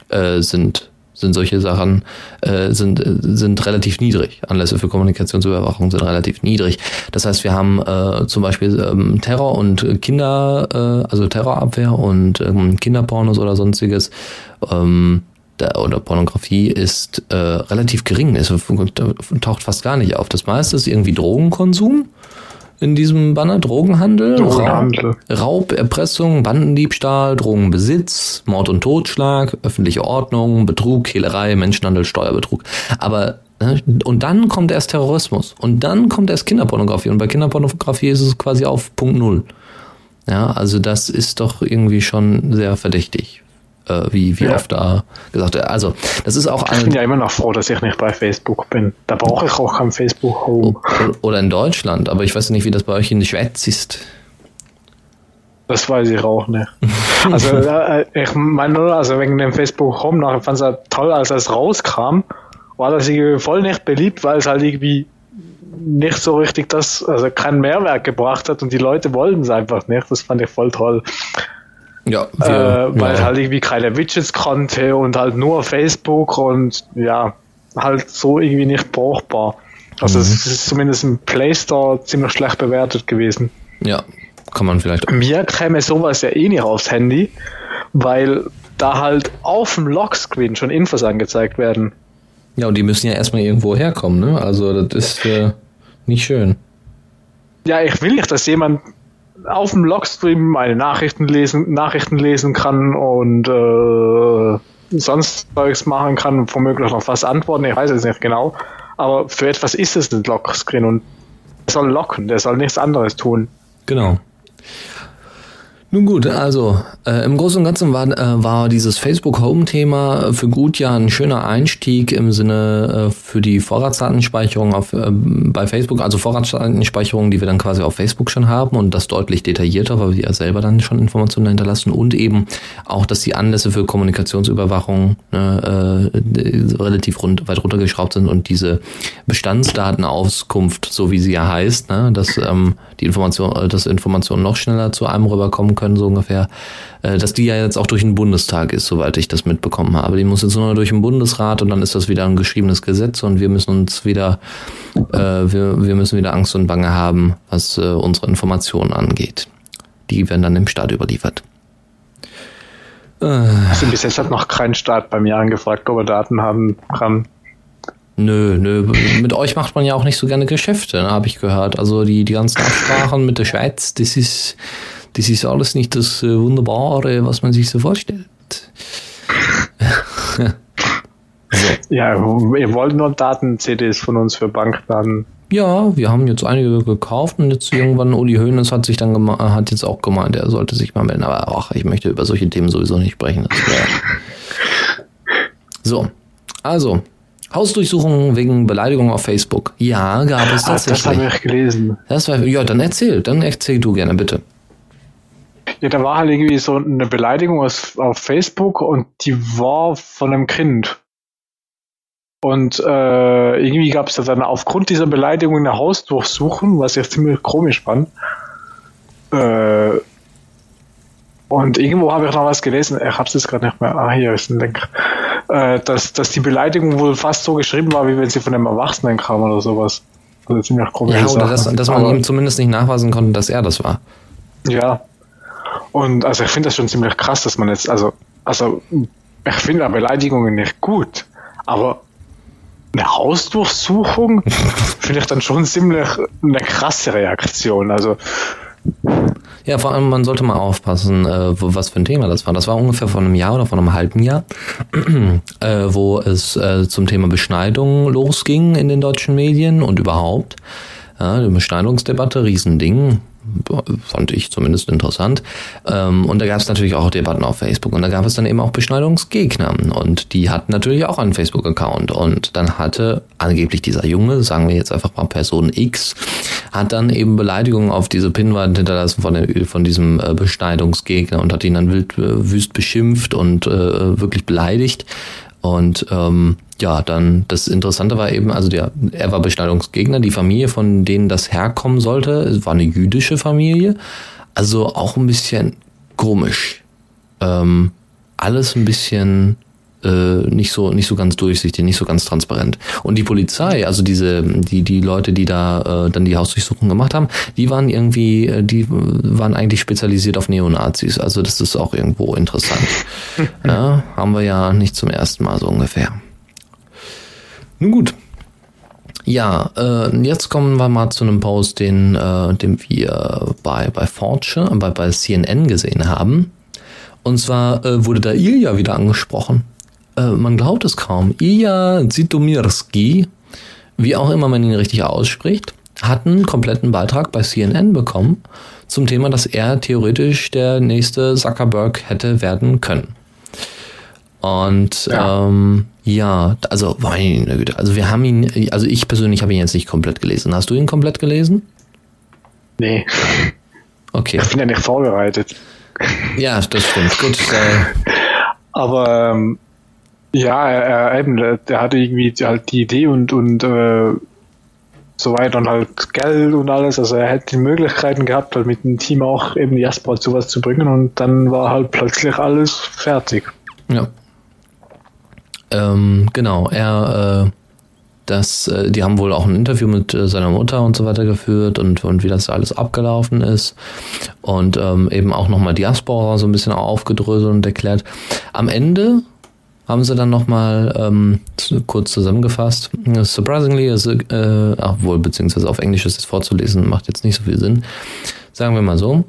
äh, sind sind solche Sachen äh, sind sind relativ niedrig. Anlässe für Kommunikationsüberwachung sind relativ niedrig. Das heißt, wir haben äh, zum Beispiel ähm, Terror und Kinder, äh, also Terrorabwehr und ähm, Kinderpornos oder sonstiges. Ähm, oder Pornografie ist äh, relativ gering, es taucht fast gar nicht auf. Das meiste ist irgendwie Drogenkonsum in diesem Banner Drogenhandel, Drogenhandel. Raub, Erpressung, Bandendiebstahl, Drogenbesitz, Mord und Totschlag, öffentliche Ordnung, Betrug, Hehlerei, Menschenhandel, Steuerbetrug. Aber ne, und dann kommt erst Terrorismus und dann kommt erst Kinderpornografie und bei Kinderpornografie ist es quasi auf Punkt Null. Ja, also das ist doch irgendwie schon sehr verdächtig äh, wie, wie ja. oft da gesagt wird. Also, das ist auch Ich bin ja immer noch froh, dass ich nicht bei Facebook bin. Da brauche ich auch kein Facebook Home. Oder in Deutschland, aber ich weiß nicht, wie das bei euch in der Schweiz ist. Das weiß ich auch nicht. Also, äh, ich meine nur, also wegen dem Facebook Home, nachher fand es halt toll, als das rauskam, war das irgendwie voll nicht beliebt, weil es halt irgendwie nicht so richtig das, also keinen Mehrwert gebracht hat und die Leute wollten es einfach nicht. Das fand ich voll toll. Ja, wir, äh, weil ja. halt irgendwie keine Widgets konnte und halt nur Facebook und ja, halt so irgendwie nicht brauchbar. Also mhm. es ist zumindest im Play Store ziemlich schlecht bewertet gewesen. Ja, kann man vielleicht. Mir käme sowas ja eh nicht aufs Handy, weil da halt auf dem Lockscreen schon Infos angezeigt werden. Ja, und die müssen ja erstmal irgendwo herkommen, ne? Also das ist äh, nicht schön. Ja, ich will nicht, dass jemand auf dem Logstream meine Nachrichten lesen, Nachrichten lesen kann und äh, sonst Zeugs machen kann, womöglich noch was antworten, ich weiß es nicht genau. Aber für etwas ist es ein Lockscreen und der soll locken, der soll nichts anderes tun. Genau. Nun gut, also äh, im Großen und Ganzen war, äh, war dieses Facebook Home-Thema für gut ja ein schöner Einstieg im Sinne äh, für die Vorratsdatenspeicherung auf, äh, bei Facebook, also Vorratsdatenspeicherung, die wir dann quasi auf Facebook schon haben und das deutlich detaillierter, weil wir ja selber dann schon Informationen hinterlassen und eben auch, dass die Anlässe für Kommunikationsüberwachung ne, äh, relativ rund, weit runtergeschraubt sind und diese Bestandsdatenauskunft, so wie sie ja heißt, ne, dass ähm, die Information, äh, dass Informationen noch schneller zu einem rüberkommen können, so ungefähr, äh, dass die ja jetzt auch durch den Bundestag ist, soweit ich das mitbekommen habe. Die muss jetzt nur noch durch den Bundesrat und dann ist das wieder ein geschriebenes Gesetz und wir müssen uns wieder, äh, wir, wir müssen wieder Angst und Bange haben, was äh, unsere Informationen angeht. Die werden dann dem Staat überliefert. Also bis jetzt hat noch kein Staat bei mir angefragt, ob er Daten haben kann. Nö, nö. Mit euch macht man ja auch nicht so gerne Geschäfte, ne, habe ich gehört. Also die, die ganzen Absprachen mit der Schweiz, das ist, das ist alles nicht das äh, Wunderbare, was man sich so vorstellt. so. Ja, ihr wollt nur Daten-CDs von uns für Bankdaten. Ja, wir haben jetzt einige gekauft und jetzt irgendwann Uli Hoeneß hat sich dann hat jetzt auch gemeint, er sollte sich mal melden. Aber ach, ich möchte über solche Themen sowieso nicht sprechen. so, also Hausdurchsuchungen wegen Beleidigung auf Facebook. Ja, gab es tatsächlich. das habe ich gelesen. Das war, ja, dann erzähl, dann erzähl du gerne, bitte. Ja, da war halt irgendwie so eine Beleidigung auf, auf Facebook und die war von einem Kind. Und äh, irgendwie gab es da dann aufgrund dieser Beleidigung eine Hausdurchsuchung, was ich ziemlich komisch fand. Äh, und irgendwo habe ich noch was gelesen, ich habe es jetzt gerade nicht mehr. Ah, hier ist ein Link äh, dass, dass die Beleidigung wohl fast so geschrieben war, wie wenn sie von einem Erwachsenen kam oder sowas. Also ziemlich komisch. Ja, oder dass, dass man ihm zumindest nicht nachweisen konnte, dass er das war. Ja. Und also ich finde das schon ziemlich krass, dass man jetzt, also, also ich finde Beleidigungen nicht gut, aber eine Hausdurchsuchung finde ich dann schon ziemlich eine krasse Reaktion. Also ja, vor allem, man sollte mal aufpassen, äh, was für ein Thema das war. Das war ungefähr vor einem Jahr oder vor einem halben Jahr, äh, wo es äh, zum Thema Beschneidung losging in den deutschen Medien und überhaupt. Ja, die Beschneidungsdebatte, Riesending, fand ich zumindest interessant. Ähm, und da gab es natürlich auch Debatten auf Facebook. Und da gab es dann eben auch Beschneidungsgegner. Und die hatten natürlich auch einen Facebook-Account. Und dann hatte angeblich dieser Junge, sagen wir jetzt einfach mal Person X, hat dann eben Beleidigungen auf diese Pinnwand hinterlassen von, den, von diesem äh, Beschneidungsgegner und hat ihn dann wild äh, wüst beschimpft und äh, wirklich beleidigt und ähm, ja, dann das Interessante war eben, also der, er war Beschneidungsgegner, die Familie, von denen das herkommen sollte, war eine jüdische Familie. Also auch ein bisschen komisch. Ähm, alles ein bisschen nicht so nicht so ganz durchsichtig, nicht so ganz transparent. Und die Polizei, also diese die die Leute, die da äh, dann die Hausdurchsuchung gemacht haben, die waren irgendwie äh, die waren eigentlich spezialisiert auf Neonazis. Also das ist auch irgendwo interessant. ja, haben wir ja nicht zum ersten Mal so ungefähr. Nun gut. Ja, äh, jetzt kommen wir mal zu einem Post, den, äh, den wir bei, bei Fortune, bei, bei CNN gesehen haben. Und zwar äh, wurde da Ilja wieder angesprochen. Äh, man glaubt es kaum. Ilja Zitomirski, wie auch immer man ihn richtig ausspricht, hat einen kompletten Beitrag bei CNN bekommen zum Thema, dass er theoretisch der nächste Zuckerberg hätte werden können. Und ja, ähm, ja also meine Güte, also wir haben ihn, also ich persönlich habe ihn jetzt nicht komplett gelesen. Hast du ihn komplett gelesen? Nee. Okay. Ich bin ja nicht vorbereitet. Ja, das stimmt. Gut. Äh, Aber ähm, ja, er, eben, der hatte irgendwie halt die Idee und und äh, so weiter und halt Geld und alles. Also er hätte die Möglichkeiten gehabt, halt mit dem Team auch eben Jasper zu was zu bringen und dann war halt plötzlich alles fertig. Ja. Ähm, genau, er, äh, das, äh, die haben wohl auch ein Interview mit äh, seiner Mutter und so weiter geführt und, und wie das alles abgelaufen ist und ähm, eben auch nochmal Diaspora so ein bisschen aufgedröselt und erklärt. Am Ende haben sie dann nochmal ähm, kurz zusammengefasst. Surprisingly, ist, äh, ach wohl, beziehungsweise auf Englisch ist es vorzulesen, macht jetzt nicht so viel Sinn. Sagen wir mal so.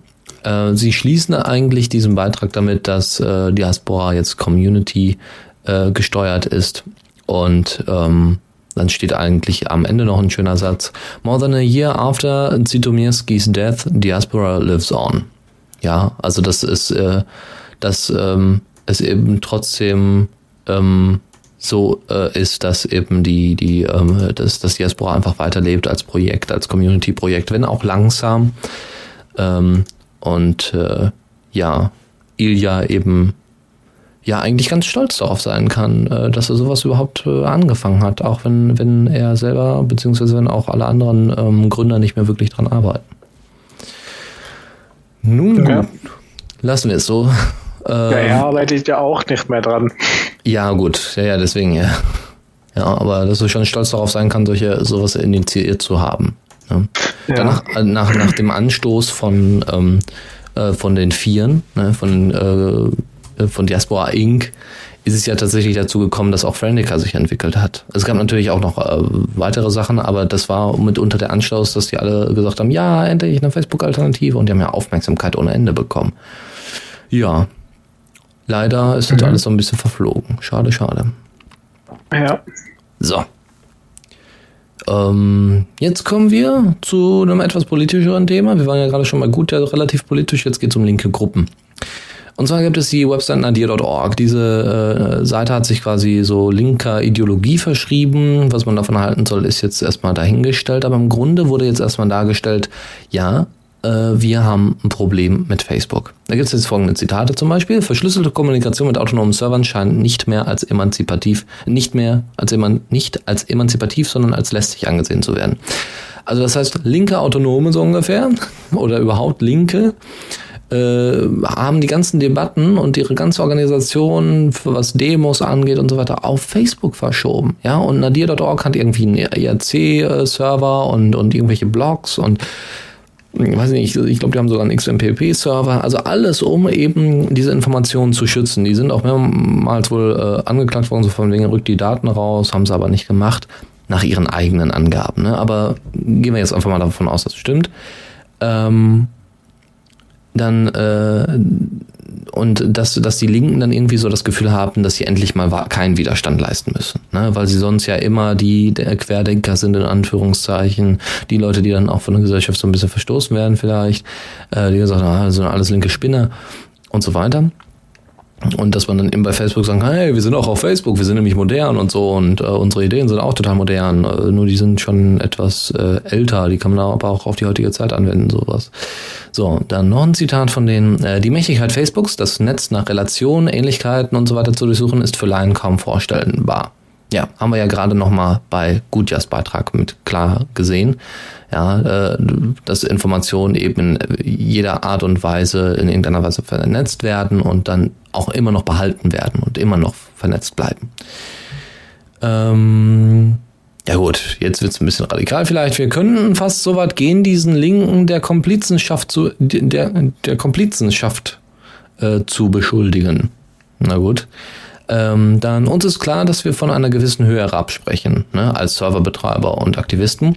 Äh, sie schließen eigentlich diesen Beitrag damit, dass äh, Diaspora jetzt Community äh, gesteuert ist. Und ähm, dann steht eigentlich am Ende noch ein schöner Satz. More than a year after Zitomirskis death, Diaspora lives on. Ja, also das ist, äh, dass ähm, es eben trotzdem ähm, so äh, ist, dass eben die, die, ähm, dass das Diaspora einfach weiterlebt als Projekt, als Community-Projekt, wenn auch langsam. Ähm, und äh, ja, Ilja eben ja eigentlich ganz stolz darauf sein kann, äh, dass er sowas überhaupt äh, angefangen hat, auch wenn, wenn er selber, beziehungsweise wenn auch alle anderen ähm, Gründer nicht mehr wirklich dran arbeiten. Nun ja. lassen wir es so. Ähm, ja, er arbeitet ja auch nicht mehr dran. Ja, gut, ja, ja, deswegen ja. Ja, aber dass du schon stolz darauf sein kann, solche sowas initiiert zu haben. Ne? Ja. Danach, äh, nach, nach dem Anstoß von, ähm, äh, von den Vieren, ne, von äh, von Diaspora Inc. ist es ja tatsächlich dazu gekommen, dass auch Friendica sich entwickelt hat. Es gab natürlich auch noch äh, weitere Sachen, aber das war mitunter der Anschluss, dass die alle gesagt haben, ja, endlich eine Facebook-Alternative und die haben ja Aufmerksamkeit ohne Ende bekommen. Ja, leider ist das mhm. alles so ein bisschen verflogen. Schade, schade. Ja. So. Ähm, jetzt kommen wir zu einem etwas politischeren Thema. Wir waren ja gerade schon mal gut, ja, relativ politisch. Jetzt geht es um linke Gruppen. Und zwar gibt es die Website nadir.org. Diese äh, Seite hat sich quasi so linker Ideologie verschrieben. Was man davon halten soll, ist jetzt erstmal dahingestellt. Aber im Grunde wurde jetzt erstmal dargestellt, ja, wir haben ein Problem mit Facebook. Da gibt es jetzt folgende Zitate zum Beispiel. Verschlüsselte Kommunikation mit autonomen Servern scheint nicht mehr als emanzipativ, nicht mehr als eman, nicht als emanzipativ, sondern als lästig angesehen zu werden. Also das heißt, linke Autonome so ungefähr oder überhaupt Linke äh, haben die ganzen Debatten und ihre ganze Organisation, was Demos angeht und so weiter, auf Facebook verschoben. Ja, und Nadir.org hat irgendwie einen IRC-Server und, und irgendwelche Blogs und ich weiß nicht, ich glaube, die haben sogar einen XMPP-Server. Also alles, um eben diese Informationen zu schützen. Die sind auch mehrmals wohl äh, angeklagt worden, so von wegen rückt die Daten raus, haben sie aber nicht gemacht, nach ihren eigenen Angaben. Ne? Aber gehen wir jetzt einfach mal davon aus, dass es stimmt. Ähm, dann äh, und dass, dass die Linken dann irgendwie so das Gefühl haben, dass sie endlich mal keinen Widerstand leisten müssen. Ne? weil sie sonst ja immer die Querdenker sind, in Anführungszeichen, die Leute, die dann auch von der Gesellschaft so ein bisschen verstoßen werden vielleicht, äh, die gesagt haben, ah, sind alles linke Spinner und so weiter. Und dass man dann eben bei Facebook sagen kann, hey, wir sind auch auf Facebook, wir sind nämlich modern und so und äh, unsere Ideen sind auch total modern, äh, nur die sind schon etwas äh, älter, die kann man aber auch auf die heutige Zeit anwenden, sowas. So, dann noch ein Zitat von denen. Äh, die Mächtigkeit Facebooks, das Netz nach Relationen, Ähnlichkeiten und so weiter zu durchsuchen, ist für Laien kaum vorstellbar. Ja, haben wir ja gerade nochmal bei Gutjas Beitrag mit klar gesehen ja, äh, dass Informationen eben in jeder Art und Weise in irgendeiner Weise vernetzt werden und dann auch immer noch behalten werden und immer noch vernetzt bleiben. Ähm, ja gut, jetzt wird's ein bisschen radikal vielleicht. Wir könnten fast so weit gehen, diesen Linken der Komplizenschaft zu, der, der Komplizenschaft äh, zu beschuldigen. Na gut. Ähm, dann uns ist klar, dass wir von einer gewissen Höhe herab sprechen, ne, als Serverbetreiber und Aktivisten.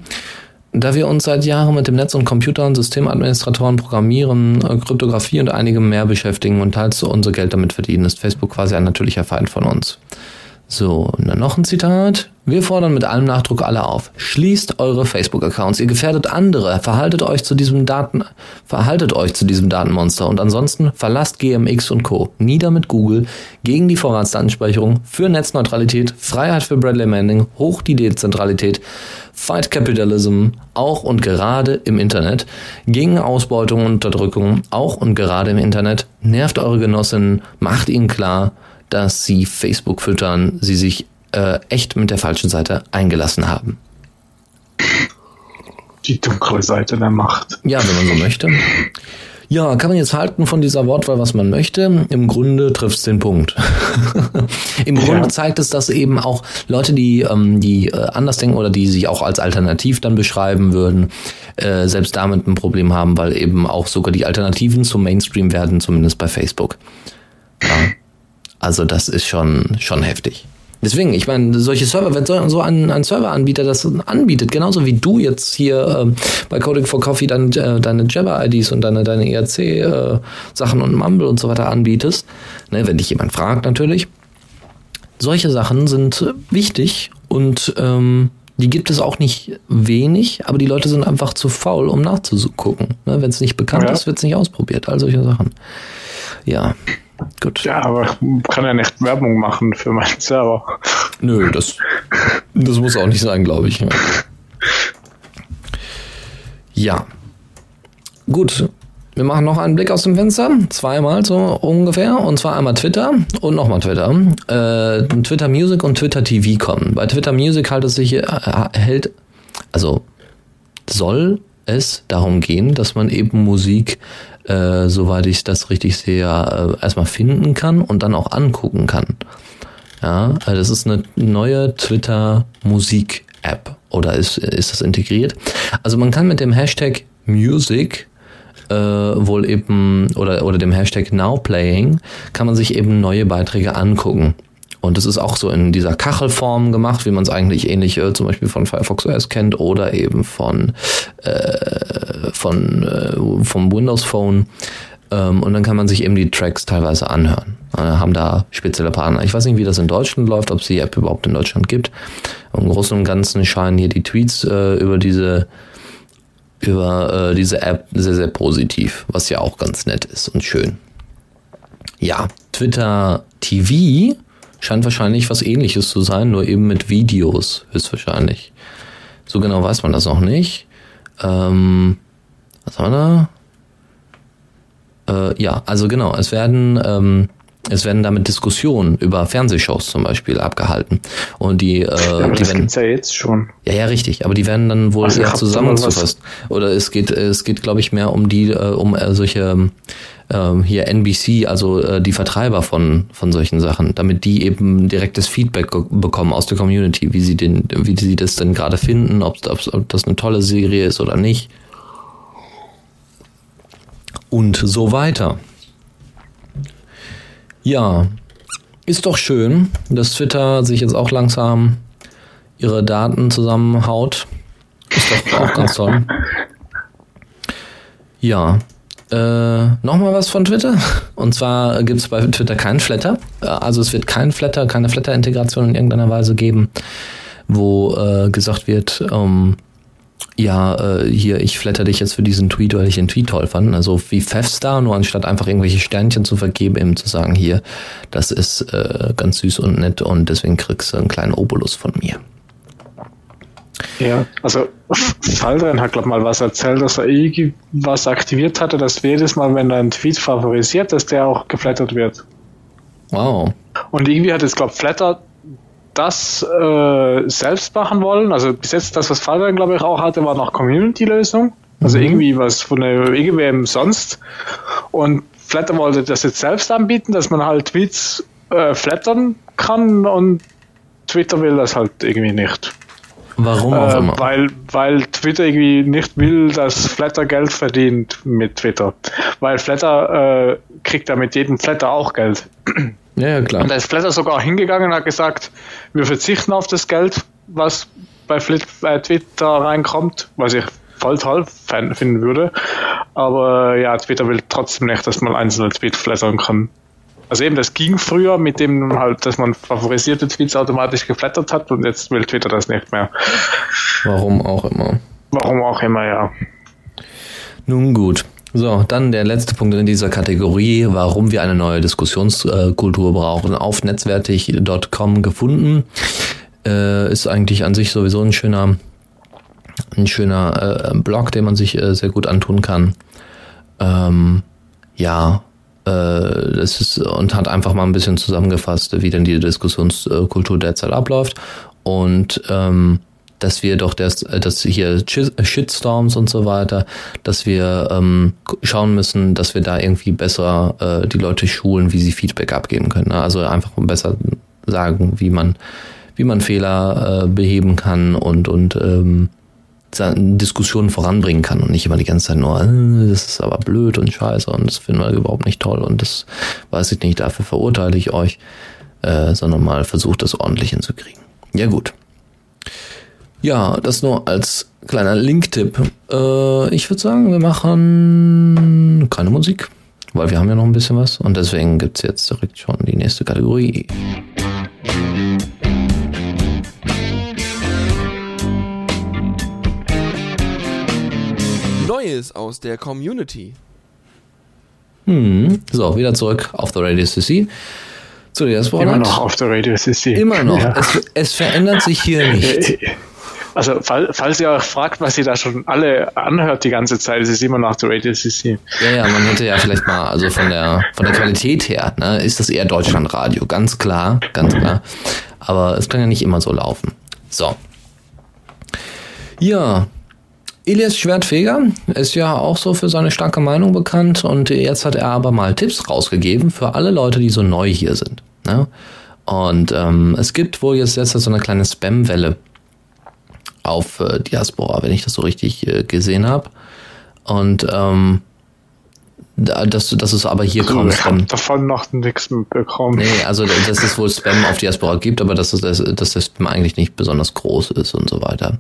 Da wir uns seit Jahren mit dem Netz und Computern, Systemadministratoren, Programmieren, äh, Kryptographie und einigem mehr beschäftigen und teils unser Geld damit verdienen, ist Facebook quasi ein natürlicher Feind von uns. So, und dann noch ein Zitat. Wir fordern mit allem Nachdruck alle auf. Schließt eure Facebook-Accounts. Ihr gefährdet andere. Verhaltet euch zu diesem Daten, verhaltet euch zu diesem Datenmonster. Und ansonsten verlasst GMX und Co. Nieder mit Google, gegen die Vorratsdatenspeicherung, für Netzneutralität, Freiheit für Bradley Manning, hoch die Dezentralität, Fight Capitalism, auch und gerade im Internet, gegen Ausbeutung und Unterdrückung, auch und gerade im Internet, nervt eure Genossinnen, macht ihnen klar, dass sie Facebook füttern, sie sich äh, echt mit der falschen Seite eingelassen haben. Die dunkle Seite der Macht. Ja, wenn man so möchte. Ja, kann man jetzt halten von dieser Wortwahl, was man möchte. Im Grunde trifft es den Punkt. Im Grunde ja. zeigt es, dass eben auch Leute, die, ähm, die äh, anders denken oder die sich auch als alternativ dann beschreiben würden, äh, selbst damit ein Problem haben, weil eben auch sogar die Alternativen zum Mainstream werden, zumindest bei Facebook. Ja. Also das ist schon, schon heftig. Deswegen, ich meine, solche Server, wenn so ein, ein Serveranbieter das anbietet, genauso wie du jetzt hier ähm, bei Coding for Coffee dann äh, deine Jabber-IDs und deine, deine ERC-Sachen äh, und Mumble und so weiter anbietest, ne, wenn dich jemand fragt natürlich. Solche Sachen sind wichtig und ähm, die gibt es auch nicht wenig, aber die Leute sind einfach zu faul, um nachzugucken. Ne, wenn es nicht bekannt ja. ist, wird es nicht ausprobiert. All solche Sachen. Ja. Gut. Ja, aber kann ja nicht Werbung machen für meinen Server. Nö, das, das muss auch nicht sein, glaube ich. Ja. Gut. Wir machen noch einen Blick aus dem Fenster. Zweimal so ungefähr. Und zwar einmal Twitter und nochmal Twitter. Äh, Twitter Music und Twitter TV kommen. Bei Twitter Music halt es sich, äh, hält, also soll es darum gehen, dass man eben Musik äh, soweit ich das richtig sehe, äh, erstmal finden kann und dann auch angucken kann. Ja, also das ist eine neue Twitter Musik App oder ist, ist das integriert? Also man kann mit dem Hashtag Music äh, wohl eben oder, oder dem Hashtag Nowplaying kann man sich eben neue Beiträge angucken. Und das ist auch so in dieser Kachelform gemacht, wie man es eigentlich ähnlich äh, zum Beispiel von Firefox OS kennt oder eben von, äh, von äh, vom Windows Phone. Ähm, und dann kann man sich eben die Tracks teilweise anhören. Äh, haben da spezielle Partner. Ich weiß nicht, wie das in Deutschland läuft, ob es die App überhaupt in Deutschland gibt. Im Großen und Ganzen scheinen hier die Tweets äh, über diese über äh, diese App sehr, sehr positiv, was ja auch ganz nett ist und schön. Ja, Twitter TV Scheint wahrscheinlich was ähnliches zu sein, nur eben mit Videos, höchstwahrscheinlich. So genau weiß man das noch nicht. Ähm, was haben wir da? Äh, ja, also genau, es werden, ähm, es werden damit Diskussionen über Fernsehshows zum Beispiel abgehalten. Und die, äh, ja, die das werden, gibt's ja jetzt schon. Ja, ja, richtig. Aber die werden dann wohl Also eher zusammengefasst. Oder es geht, es geht, glaube ich, mehr um die, äh, um äh, solche ähm, hier NBC, also äh, die Vertreiber von von solchen Sachen, damit die eben direktes Feedback bekommen aus der Community, wie sie den, wie sie das denn gerade finden, ob, ob, ob das eine tolle Serie ist oder nicht. Und so weiter. Ja, ist doch schön, dass Twitter sich jetzt auch langsam ihre Daten zusammenhaut. Ist doch auch ganz toll. Ja. Äh, nochmal was von Twitter. Und zwar gibt es bei Twitter keinen Flatter. Äh, also es wird kein Flatter, keine Flatter-Integration in irgendeiner Weise geben, wo äh, gesagt wird, ähm, ja, äh, hier, ich flatter dich jetzt für diesen Tweet, weil ich den Tweet toll fand. Also wie Fefstar, nur anstatt einfach irgendwelche Sternchen zu vergeben, eben zu sagen, hier, das ist äh, ganz süß und nett und deswegen kriegst du einen kleinen Obolus von mir. Ja, also Faldren hat, glaube mal was erzählt, dass er irgendwas aktiviert hatte, dass jedes Mal, wenn er einen Tweet favorisiert, dass der auch geflattert wird. Wow. Und irgendwie hat jetzt, glaube Flatter das äh, selbst machen wollen. Also bis jetzt das, was Faldren, glaube ich, auch hatte, war noch Community-Lösung. Also mhm. irgendwie was von der irgendwem sonst. Und Flatter wollte das jetzt selbst anbieten, dass man halt Tweets äh, flattern kann und Twitter will das halt irgendwie nicht. Warum auch äh, immer? Weil, weil Twitter irgendwie nicht will, dass Flatter Geld verdient mit Twitter. Weil Flatter äh, kriegt ja mit jedem Flatter auch Geld. Ja, ja, klar. Und da ist Flatter sogar hingegangen und hat gesagt, wir verzichten auf das Geld, was bei äh, Twitter reinkommt, was ich voll toll finden würde. Aber ja, Twitter will trotzdem nicht, dass man einzelne Tweets flattern kann. Also eben, das ging früher mit dem halt, dass man favorisierte Tweets automatisch geflattert hat und jetzt will Twitter das nicht mehr. Warum auch immer. Warum auch immer, ja. Nun gut. So, dann der letzte Punkt in dieser Kategorie, warum wir eine neue Diskussionskultur brauchen. Auf netzwertig.com gefunden. Äh, ist eigentlich an sich sowieso ein schöner, ein schöner äh, Blog, den man sich äh, sehr gut antun kann. Ähm, ja, äh, das ist und hat einfach mal ein bisschen zusammengefasst, wie denn die Diskussionskultur derzeit abläuft und ähm, dass wir doch das, dass hier Shitstorms und so weiter, dass wir ähm, schauen müssen, dass wir da irgendwie besser äh, die Leute schulen, wie sie Feedback abgeben können. Ne? Also einfach besser sagen, wie man wie man Fehler äh, beheben kann und und ähm, Diskussionen voranbringen kann und nicht immer die ganze Zeit nur, äh, das ist aber blöd und scheiße und das finden wir überhaupt nicht toll und das weiß ich nicht, dafür verurteile ich euch, äh, sondern mal versucht das ordentlich hinzukriegen. Ja gut. Ja, das nur als kleiner Link-Tipp. Äh, ich würde sagen, wir machen keine Musik, weil wir haben ja noch ein bisschen was und deswegen gibt's jetzt direkt schon die nächste Kategorie. Neues aus der Community. Hm, so, wieder zurück auf the Radio CC. Zu der Immer noch auf der Radio CC. Immer noch. Ja. Es, es, verändert sich hier nicht. Also, fall, falls ihr euch fragt, was ihr da schon alle anhört die ganze Zeit, es ist immer noch der Radio CC. Ja, ja, man hätte ja vielleicht mal, also von der, von der Qualität her, ne, ist das eher Deutschlandradio. Ganz klar, ganz klar. Aber es kann ja nicht immer so laufen. So. Ja, Elias Schwertfeger ist ja auch so für seine starke Meinung bekannt und jetzt hat er aber mal Tipps rausgegeben für alle Leute, die so neu hier sind. Ne? Und ähm, es gibt wohl jetzt jetzt so eine kleine Spam-Welle auf äh, Diaspora, wenn ich das so richtig äh, gesehen habe. Und ähm, das, das ist aber hier kaum Spam. Ich davon noch nichts mitbekommen. Nee, also dass es wohl Spam auf Diaspora gibt, aber dass, es, dass der Spam eigentlich nicht besonders groß ist und so weiter.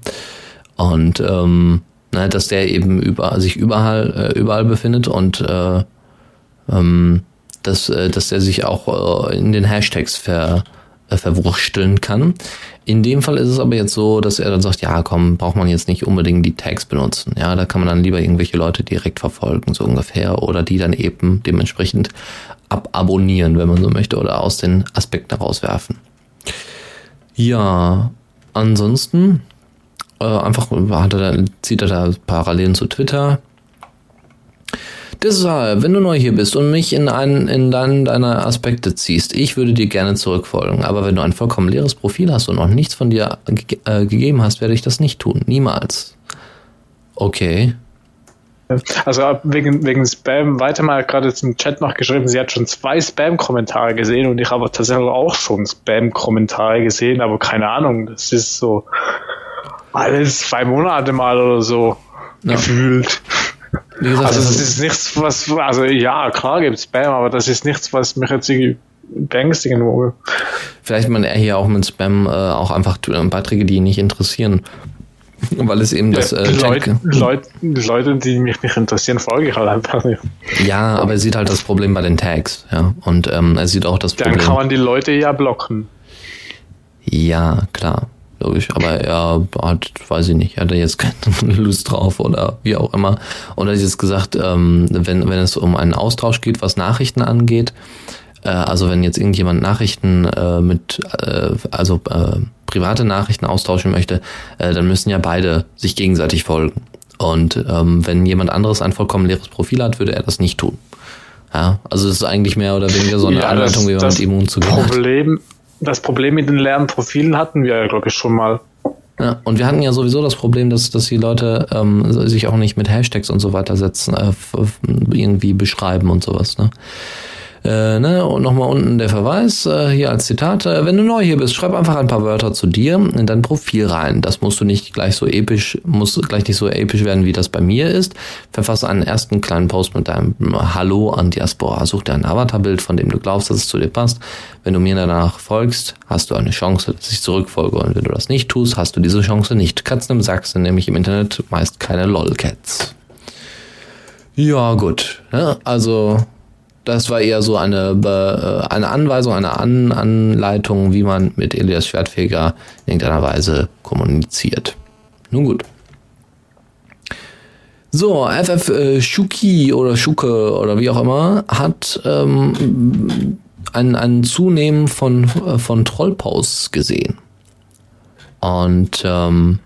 Und ähm, ne, dass der eben über, sich überall, äh, überall befindet und äh, ähm, dass, äh, dass der sich auch äh, in den Hashtags ver, äh, verwursteln kann. In dem Fall ist es aber jetzt so, dass er dann sagt, ja komm, braucht man jetzt nicht unbedingt die Tags benutzen. Ja, da kann man dann lieber irgendwelche Leute direkt verfolgen, so ungefähr, oder die dann eben dementsprechend ababonnieren, wenn man so möchte, oder aus den Aspekten rauswerfen. Ja, ansonsten äh, einfach hat er da, zieht er da Parallelen zu Twitter. Deshalb, wenn du neu hier bist und mich in einen in deinen deiner Aspekte ziehst, ich würde dir gerne zurückfolgen. Aber wenn du ein vollkommen leeres Profil hast und noch nichts von dir ge äh, gegeben hast, werde ich das nicht tun. Niemals. Okay. Also wegen, wegen Spam, weiter mal gerade im Chat noch geschrieben, sie hat schon zwei Spam-Kommentare gesehen und ich habe tatsächlich auch schon Spam-Kommentare gesehen, aber keine Ahnung, das ist so, alles zwei Monate mal oder so ja. gefühlt. Gesagt, also das ist nichts, was, also ja, klar gibt es Spam, aber das ist nichts, was mich jetzt irgendwie beängstigen würde. Vielleicht man er hier auch mit Spam äh, auch einfach Beiträge, die ihn nicht interessieren, Weil es eben das äh, Leute, Leute, Leute, die mich nicht interessieren, folge ich halt einfach nicht. Ja, aber er sieht halt das Problem bei den Tags, ja. Und ähm, er sieht auch das Dann Problem. kann man die Leute ja blocken. Ja, klar, logisch. Aber er hat, weiß ich nicht, hat er jetzt keine Lust drauf oder wie auch immer. Und er hat jetzt gesagt, ähm, wenn, wenn es um einen Austausch geht, was Nachrichten angeht, äh, also wenn jetzt irgendjemand Nachrichten äh, mit, äh, also äh, private Nachrichten austauschen möchte, äh, dann müssen ja beide sich gegenseitig folgen. Und ähm, wenn jemand anderes ein vollkommen leeres Profil hat, würde er das nicht tun. Ja, also es ist eigentlich mehr oder weniger so eine Ja, Anleitung, das- wie man das mit ihm umzugehen hat. Das Problem mit den leeren Profilen hatten wir ja, glaube ich, schon mal. Ja, und wir hatten ja sowieso das Problem, dass, dass die Leute ähm, sich auch nicht mit Hashtags und so weiter setzen, äh, irgendwie beschreiben und sowas. Ne? Äh, ne? Und nochmal unten der Verweis, äh, hier als Zitat, äh, wenn du neu hier bist, schreib einfach ein paar Wörter zu dir in dein Profil rein. Das musst du nicht gleich so episch, muss gleich nicht so episch werden, wie das bei mir ist. Verfasse einen ersten kleinen Post mit deinem Hallo an Diaspora. Such dir ein Avatarbild, von dem du glaubst, dass es zu dir passt. Wenn du mir danach folgst, hast du eine Chance, dass ich zurückfolge. Und wenn du das nicht tust, hast du diese Chance nicht. Katzen im Sack sind nämlich im Internet meist keine LOL-Cats. Ja, gut. Ja, also, das war eher so eine, Be- äh, eine Anweisung, eine An Anleitung, wie man mit Elias Schwertfeger in irgendeiner Weise kommuniziert. Nun gut. So, FF äh, Shuki oder Schuke oder wie auch immer hat ähm, ein, ein Zunehmen von, äh, von Trollposts gesehen. Und ähm,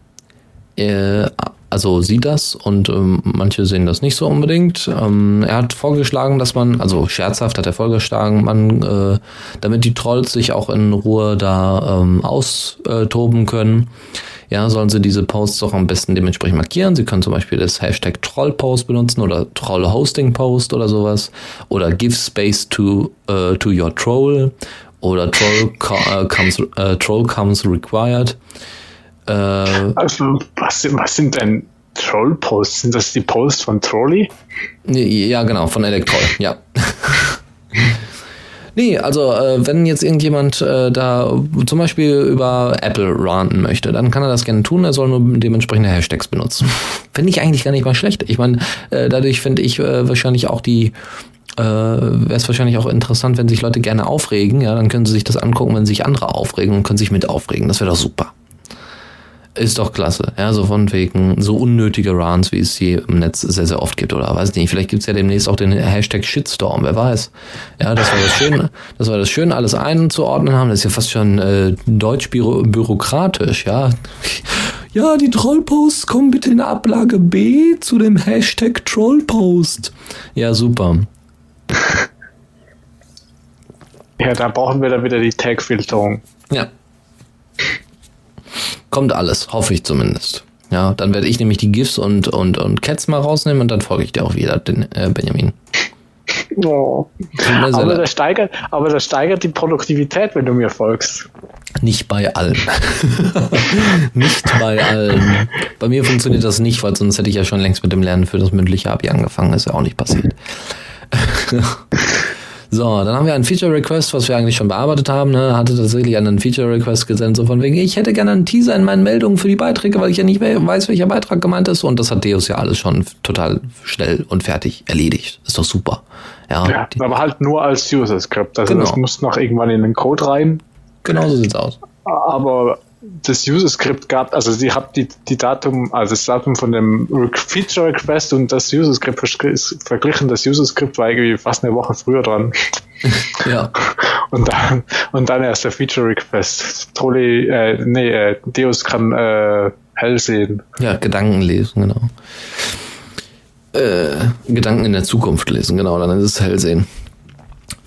äh, also sieht das und ähm, manche sehen das nicht so unbedingt. Ähm, er hat vorgeschlagen, dass man, also scherzhaft hat er vorgeschlagen, man, äh, damit die Trolls sich auch in Ruhe da ähm, austoben können, ja, sollen sie diese Posts auch am besten dementsprechend markieren. Sie können zum Beispiel das Hashtag Trollpost benutzen oder Trollhostingpost oder sowas oder give space to, äh, to your troll oder Troll, co äh, comes, äh, Troll comes required. Äh, Also, was, sind- was sind denn Troll-Posts? Sind das die Posts von Trolli? Nee, Ja, genau, von Elektroll, ja. nee, also äh, wenn jetzt irgendjemand äh, da zum Beispiel über Apple ranten möchte, dann kann er das gerne tun, er soll nur dementsprechende Hashtags benutzen. Finde ich eigentlich gar nicht mal schlecht. Ich meine, äh, dadurch finde ich äh, wahrscheinlich auch die äh, wäre es wahrscheinlich auch interessant, wenn sich Leute gerne aufregen, ja, dann können sie sich das angucken, wenn sich andere aufregen und können sich mit aufregen. Das wäre doch super. Ist doch klasse. Ja, so von wegen so unnötige Runs, wie es hier im Netz sehr, sehr oft gibt. Oder weiß nicht, vielleicht gibt's ja demnächst auch den Hashtag Shitstorm, wer weiß. Ja, das war das Schöne, das war das Schöne, alles einzuordnen haben. Das ist ja fast schon äh, deutsch büro bürokratisch, ja. Ja, die Trollposts kommen bitte in Ablage B zu dem Hashtag Trollpost. Ja, super. Ja, da brauchen wir dann wieder die Tag-Filterung. Ja. Kommt alles, hoffe ich zumindest. Ja, dann werde ich nämlich die GIFs und, und, und Cats mal rausnehmen und dann folge ich dir auch wieder, den äh, Benjamin. Oh. Aber, das steigert, aber das steigert die Produktivität, wenn du mir folgst. Nicht bei allen. nicht bei allen. Bei mir funktioniert das nicht, weil sonst hätte ich ja schon längst mit dem Lernen für das mündliche Abi angefangen. Ist ja auch nicht passiert. So, dann haben wir einen Feature Request, was wir eigentlich schon bearbeitet haben. Ne? Hatte tatsächlich einen Feature Request gesendet, so von wegen, ich hätte gerne einen Teaser in meinen Meldungen für die Beiträge, weil ich ja nicht mehr weiß, welcher Beitrag gemeint ist. Und das hat Deus ja alles schon total schnell und fertig erledigt. Ist doch super. Ja, Ja, aber halt nur als User-Skript. Also Genau. das muss noch irgendwann in den Code rein. genau so sieht's aus. Aber das User-Skript gab, also sie hat die, die Datum, also das Datum von dem Re- Feature Request und das User-Skript verglichen. Das User-Skript war irgendwie fast eine Woche früher dran. Ja. Und dann, und dann erst der Feature Request. Trolli, äh, nee, äh, Deus kann äh, hell sehen. Ja, Gedanken lesen, genau. Äh, Gedanken in der Zukunft lesen, genau, dann ist es Hellsehen.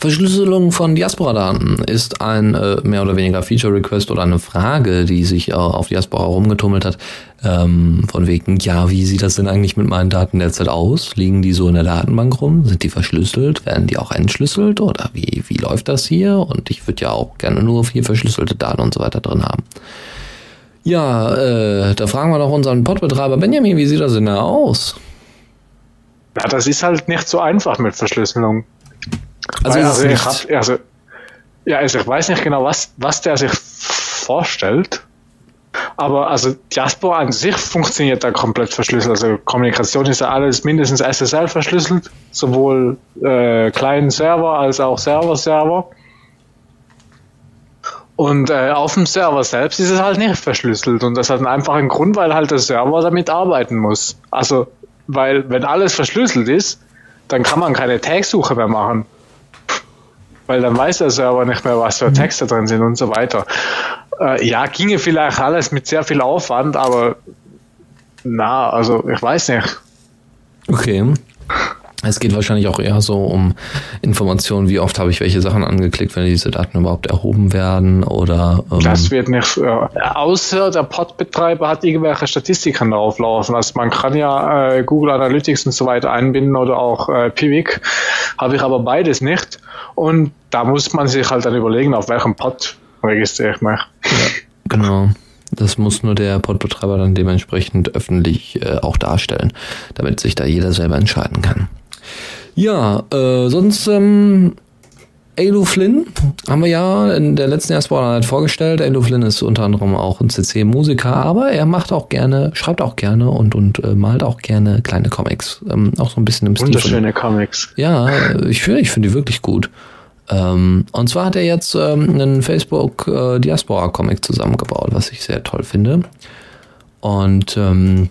Verschlüsselung von Diaspora-Daten ist ein äh, mehr oder weniger Feature-Request oder eine Frage, die sich äh, auf Diaspora rumgetummelt hat. Ähm, von wegen, ja, wie sieht das denn eigentlich mit meinen Daten derzeit aus? Liegen die so in der Datenbank rum? Sind die verschlüsselt? Werden die auch entschlüsselt? Oder wie, wie läuft das hier? Und ich würde ja auch gerne nur vier verschlüsselte Daten und so weiter drin haben. Ja, äh, da fragen wir doch unseren Podbetreiber Benjamin, wie sieht das denn da aus? Ja, das ist halt nicht so einfach mit Verschlüsselung. Also, also, ich hab, also, ja, also ich weiß nicht genau, was, was der sich vorstellt. Aber also Diaspora an sich funktioniert da komplett verschlüsselt. Also Kommunikation ist ja alles mindestens SSL verschlüsselt, sowohl äh, kleinen Server als auch Server-Server. Und äh, auf dem Server selbst ist es halt nicht verschlüsselt. Und das hat einen einfachen Grund, weil halt der Server damit arbeiten muss. Also, weil wenn alles verschlüsselt ist, dann kann man keine Tagsuche mehr machen. Weil dann weiß der Server nicht mehr, was für Texte drin sind und so weiter. Äh, ja, ginge vielleicht alles mit sehr viel Aufwand, aber na, also ich weiß nicht. Okay. Es geht wahrscheinlich auch eher so um Informationen, wie oft habe ich welche Sachen angeklickt, wenn diese Daten überhaupt erhoben werden oder. Ähm das wird nicht, äh, außer der Pod-Betreiber hat irgendwelche Statistiken darauf laufen. Also man kann ja äh, Google Analytics und so weiter einbinden oder auch äh, Pivik. Habe ich aber beides nicht. Und da muss man sich halt dann überlegen, auf welchem Pod registriere ich mich. Ja, genau. Das muss nur der Podbetreiber dann dementsprechend öffentlich äh, auch darstellen, damit sich da jeder selber entscheiden kann. Ja, äh, sonst ähm, Alo Flynn haben wir ja in der letzten Erstbaueinheit vorgestellt. Alo Flynn ist unter anderem auch ein CC-Musiker, aber er macht auch gerne, schreibt auch gerne und, und äh, malt auch gerne kleine Comics. Ähm, auch so ein bisschen im Stil. Wunderschöne Comics. Ja, ich finde ich finde die wirklich gut. Ähm, und zwar hat er jetzt ähm, einen Facebook äh, Diaspora Comic zusammengebaut, was ich sehr toll finde. Und ähm,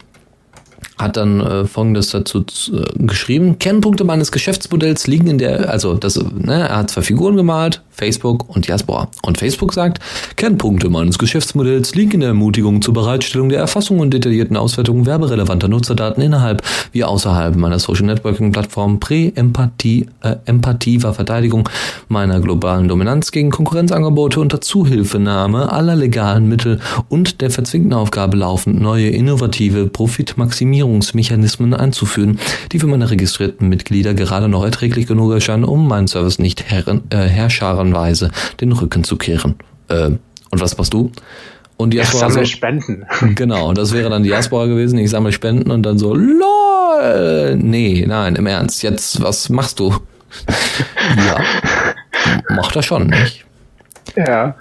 hat dann äh, folgendes dazu äh, geschrieben. Kernpunkte meines Geschäftsmodells liegen in der, also das, ne, er hat zwei Figuren gemalt, Facebook und Diaspora. Und Facebook sagt, Kernpunkte meines Geschäftsmodells liegen in der Ermutigung zur Bereitstellung der Erfassung und detaillierten Auswertung werberelevanter Nutzerdaten innerhalb wie außerhalb meiner Social Networking Plattform Prä-Empathie, äh, empathiver Verteidigung meiner globalen Dominanz gegen Konkurrenzangebote unter Zuhilfenahme aller legalen Mittel und der verzwingten Aufgabe laufend neue innovative Profitmaximierung Optimierungsmechanismen einzuführen, die für meine registrierten Mitglieder gerade noch erträglich genug erscheinen, um meinen Service nicht herren, äh, herrscharenweise den Rücken zu kehren. Äh, und was machst du? Und Diaspora ich sammle so, Spenden. Genau, das wäre dann Diaspora gewesen. Ich sammle Spenden und dann so, lol. Nee, nein, im Ernst. Jetzt, was machst du? ja, macht er schon, nicht? Ja.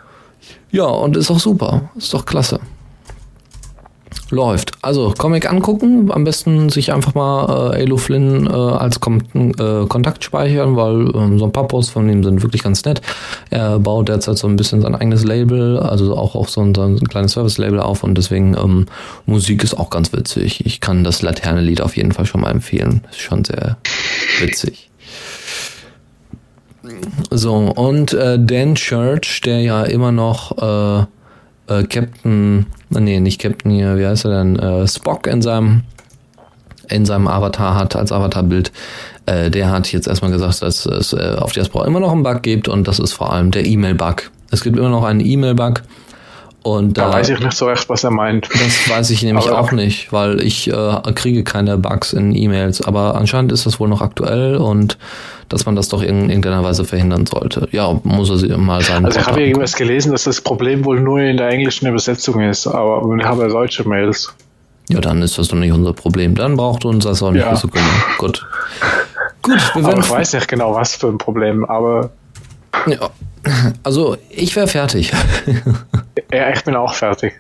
Ja, und ist auch super. Ist doch klasse. Läuft. Also Comic angucken, am besten sich einfach mal äh, Alo Flynn äh, als Kom äh, Kontakt speichern, weil ähm, so ein paar Posts von ihm sind wirklich ganz nett. Er baut derzeit so ein bisschen sein eigenes Label, also auch auf so ein, so ein kleines Service-Label auf und deswegen ähm, Musik ist auch ganz witzig. Ich kann das Laterne-Lied auf jeden Fall schon mal empfehlen. Ist schon sehr witzig. So, und äh, Dan Church, der ja immer noch äh, äh, Captain, nee, nicht Captain hier, wie heißt er denn, äh, Spock in seinem in seinem Avatar hat, als Avatarbild, äh, der hat jetzt erstmal gesagt, dass es äh, auf Diaspora immer noch einen Bug gibt und das ist vor allem der E-Mail-Bug. Es gibt immer noch einen E-Mail-Bug. Und da, da weiß ich nicht so recht, was er meint. Das weiß ich nämlich auch nicht, weil ich äh, kriege keine Bugs in E-Mails. Aber anscheinend ist das wohl noch aktuell und dass man das doch in irgendeiner Weise verhindern sollte. Ja, muss er mal sein. Also ich habe irgendwas gelesen, dass das Problem wohl nur in der englischen Übersetzung ist, aber haben ja deutsche Mails. Ja, dann ist das doch nicht unser Problem. Dann braucht uns das auch nicht ja. so kümmern. Gut. Gut, wir werden. Ich weiß nicht genau, was für ein Problem, aber. Ja. Also, ich wäre fertig. ja, ich bin auch fertig.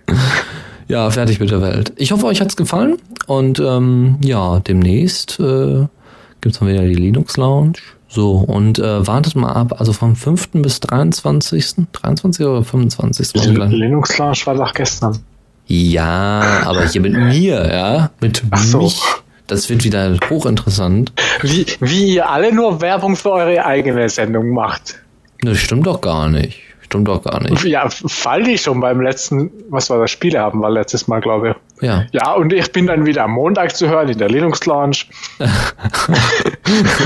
Ja, fertig mit der Welt. Ich hoffe, euch hat's gefallen. Und ähm, ja, demnächst äh, gibt's dann wieder die Linux Lounge. So, und äh, wartet mal ab, also vom 5. bis 23. 23 oder 25. Die Linux Lounge war doch gestern. Ja, aber hier mit mir, ja, mit Ach so. mich. Das wird wieder hochinteressant. Wie, wie ihr alle nur Werbung für eure eigene Sendung macht. Das stimmt doch gar nicht. Stimmt doch gar nicht. Ja, fall die schon beim letzten, was war das Spiele haben wir letztes Mal, glaube ich. Ja. Ja, und ich bin dann wieder am Montag zu hören in der Linux Lounge.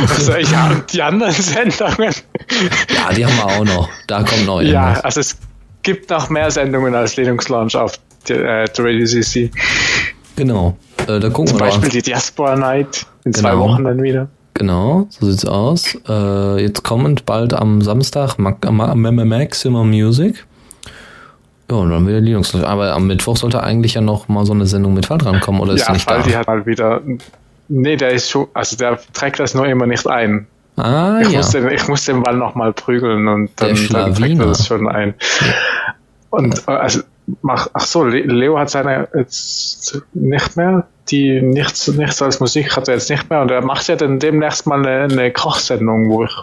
also ich habe die anderen Sendungen. Ja, die haben wir auch noch. Da kommt noch irgendwas. Ja, also es gibt noch mehr Sendungen als Linux Lounge auf der, äh, Radio CC. Genau. Äh, da gucken Zum wir Beispiel mal. die Diaspora Night in genau. zwei Wochen dann wieder. Genau, so sieht's aus. Äh, jetzt kommend bald am Samstag Maximum Music. Ja, und dann wieder Linux. Aber am Mittwoch sollte eigentlich ja noch mal so eine Sendung mit Fall drankommen, oder ist ja, nicht Fall, da? die hat mal wieder. Nee, der ist schon, also der trägt das nur immer nicht ein. Ah, ich ja. Muss den, ich muss den Ball noch mal prügeln und dann, dann trägt er das schon ein. Und äh, also mach, ach so, Leo hat seine jetzt nicht mehr. Die nichts, nichts als Musik hat er jetzt nicht mehr und er macht ja dann demnächst mal eine, eine Kochsendung, wo ich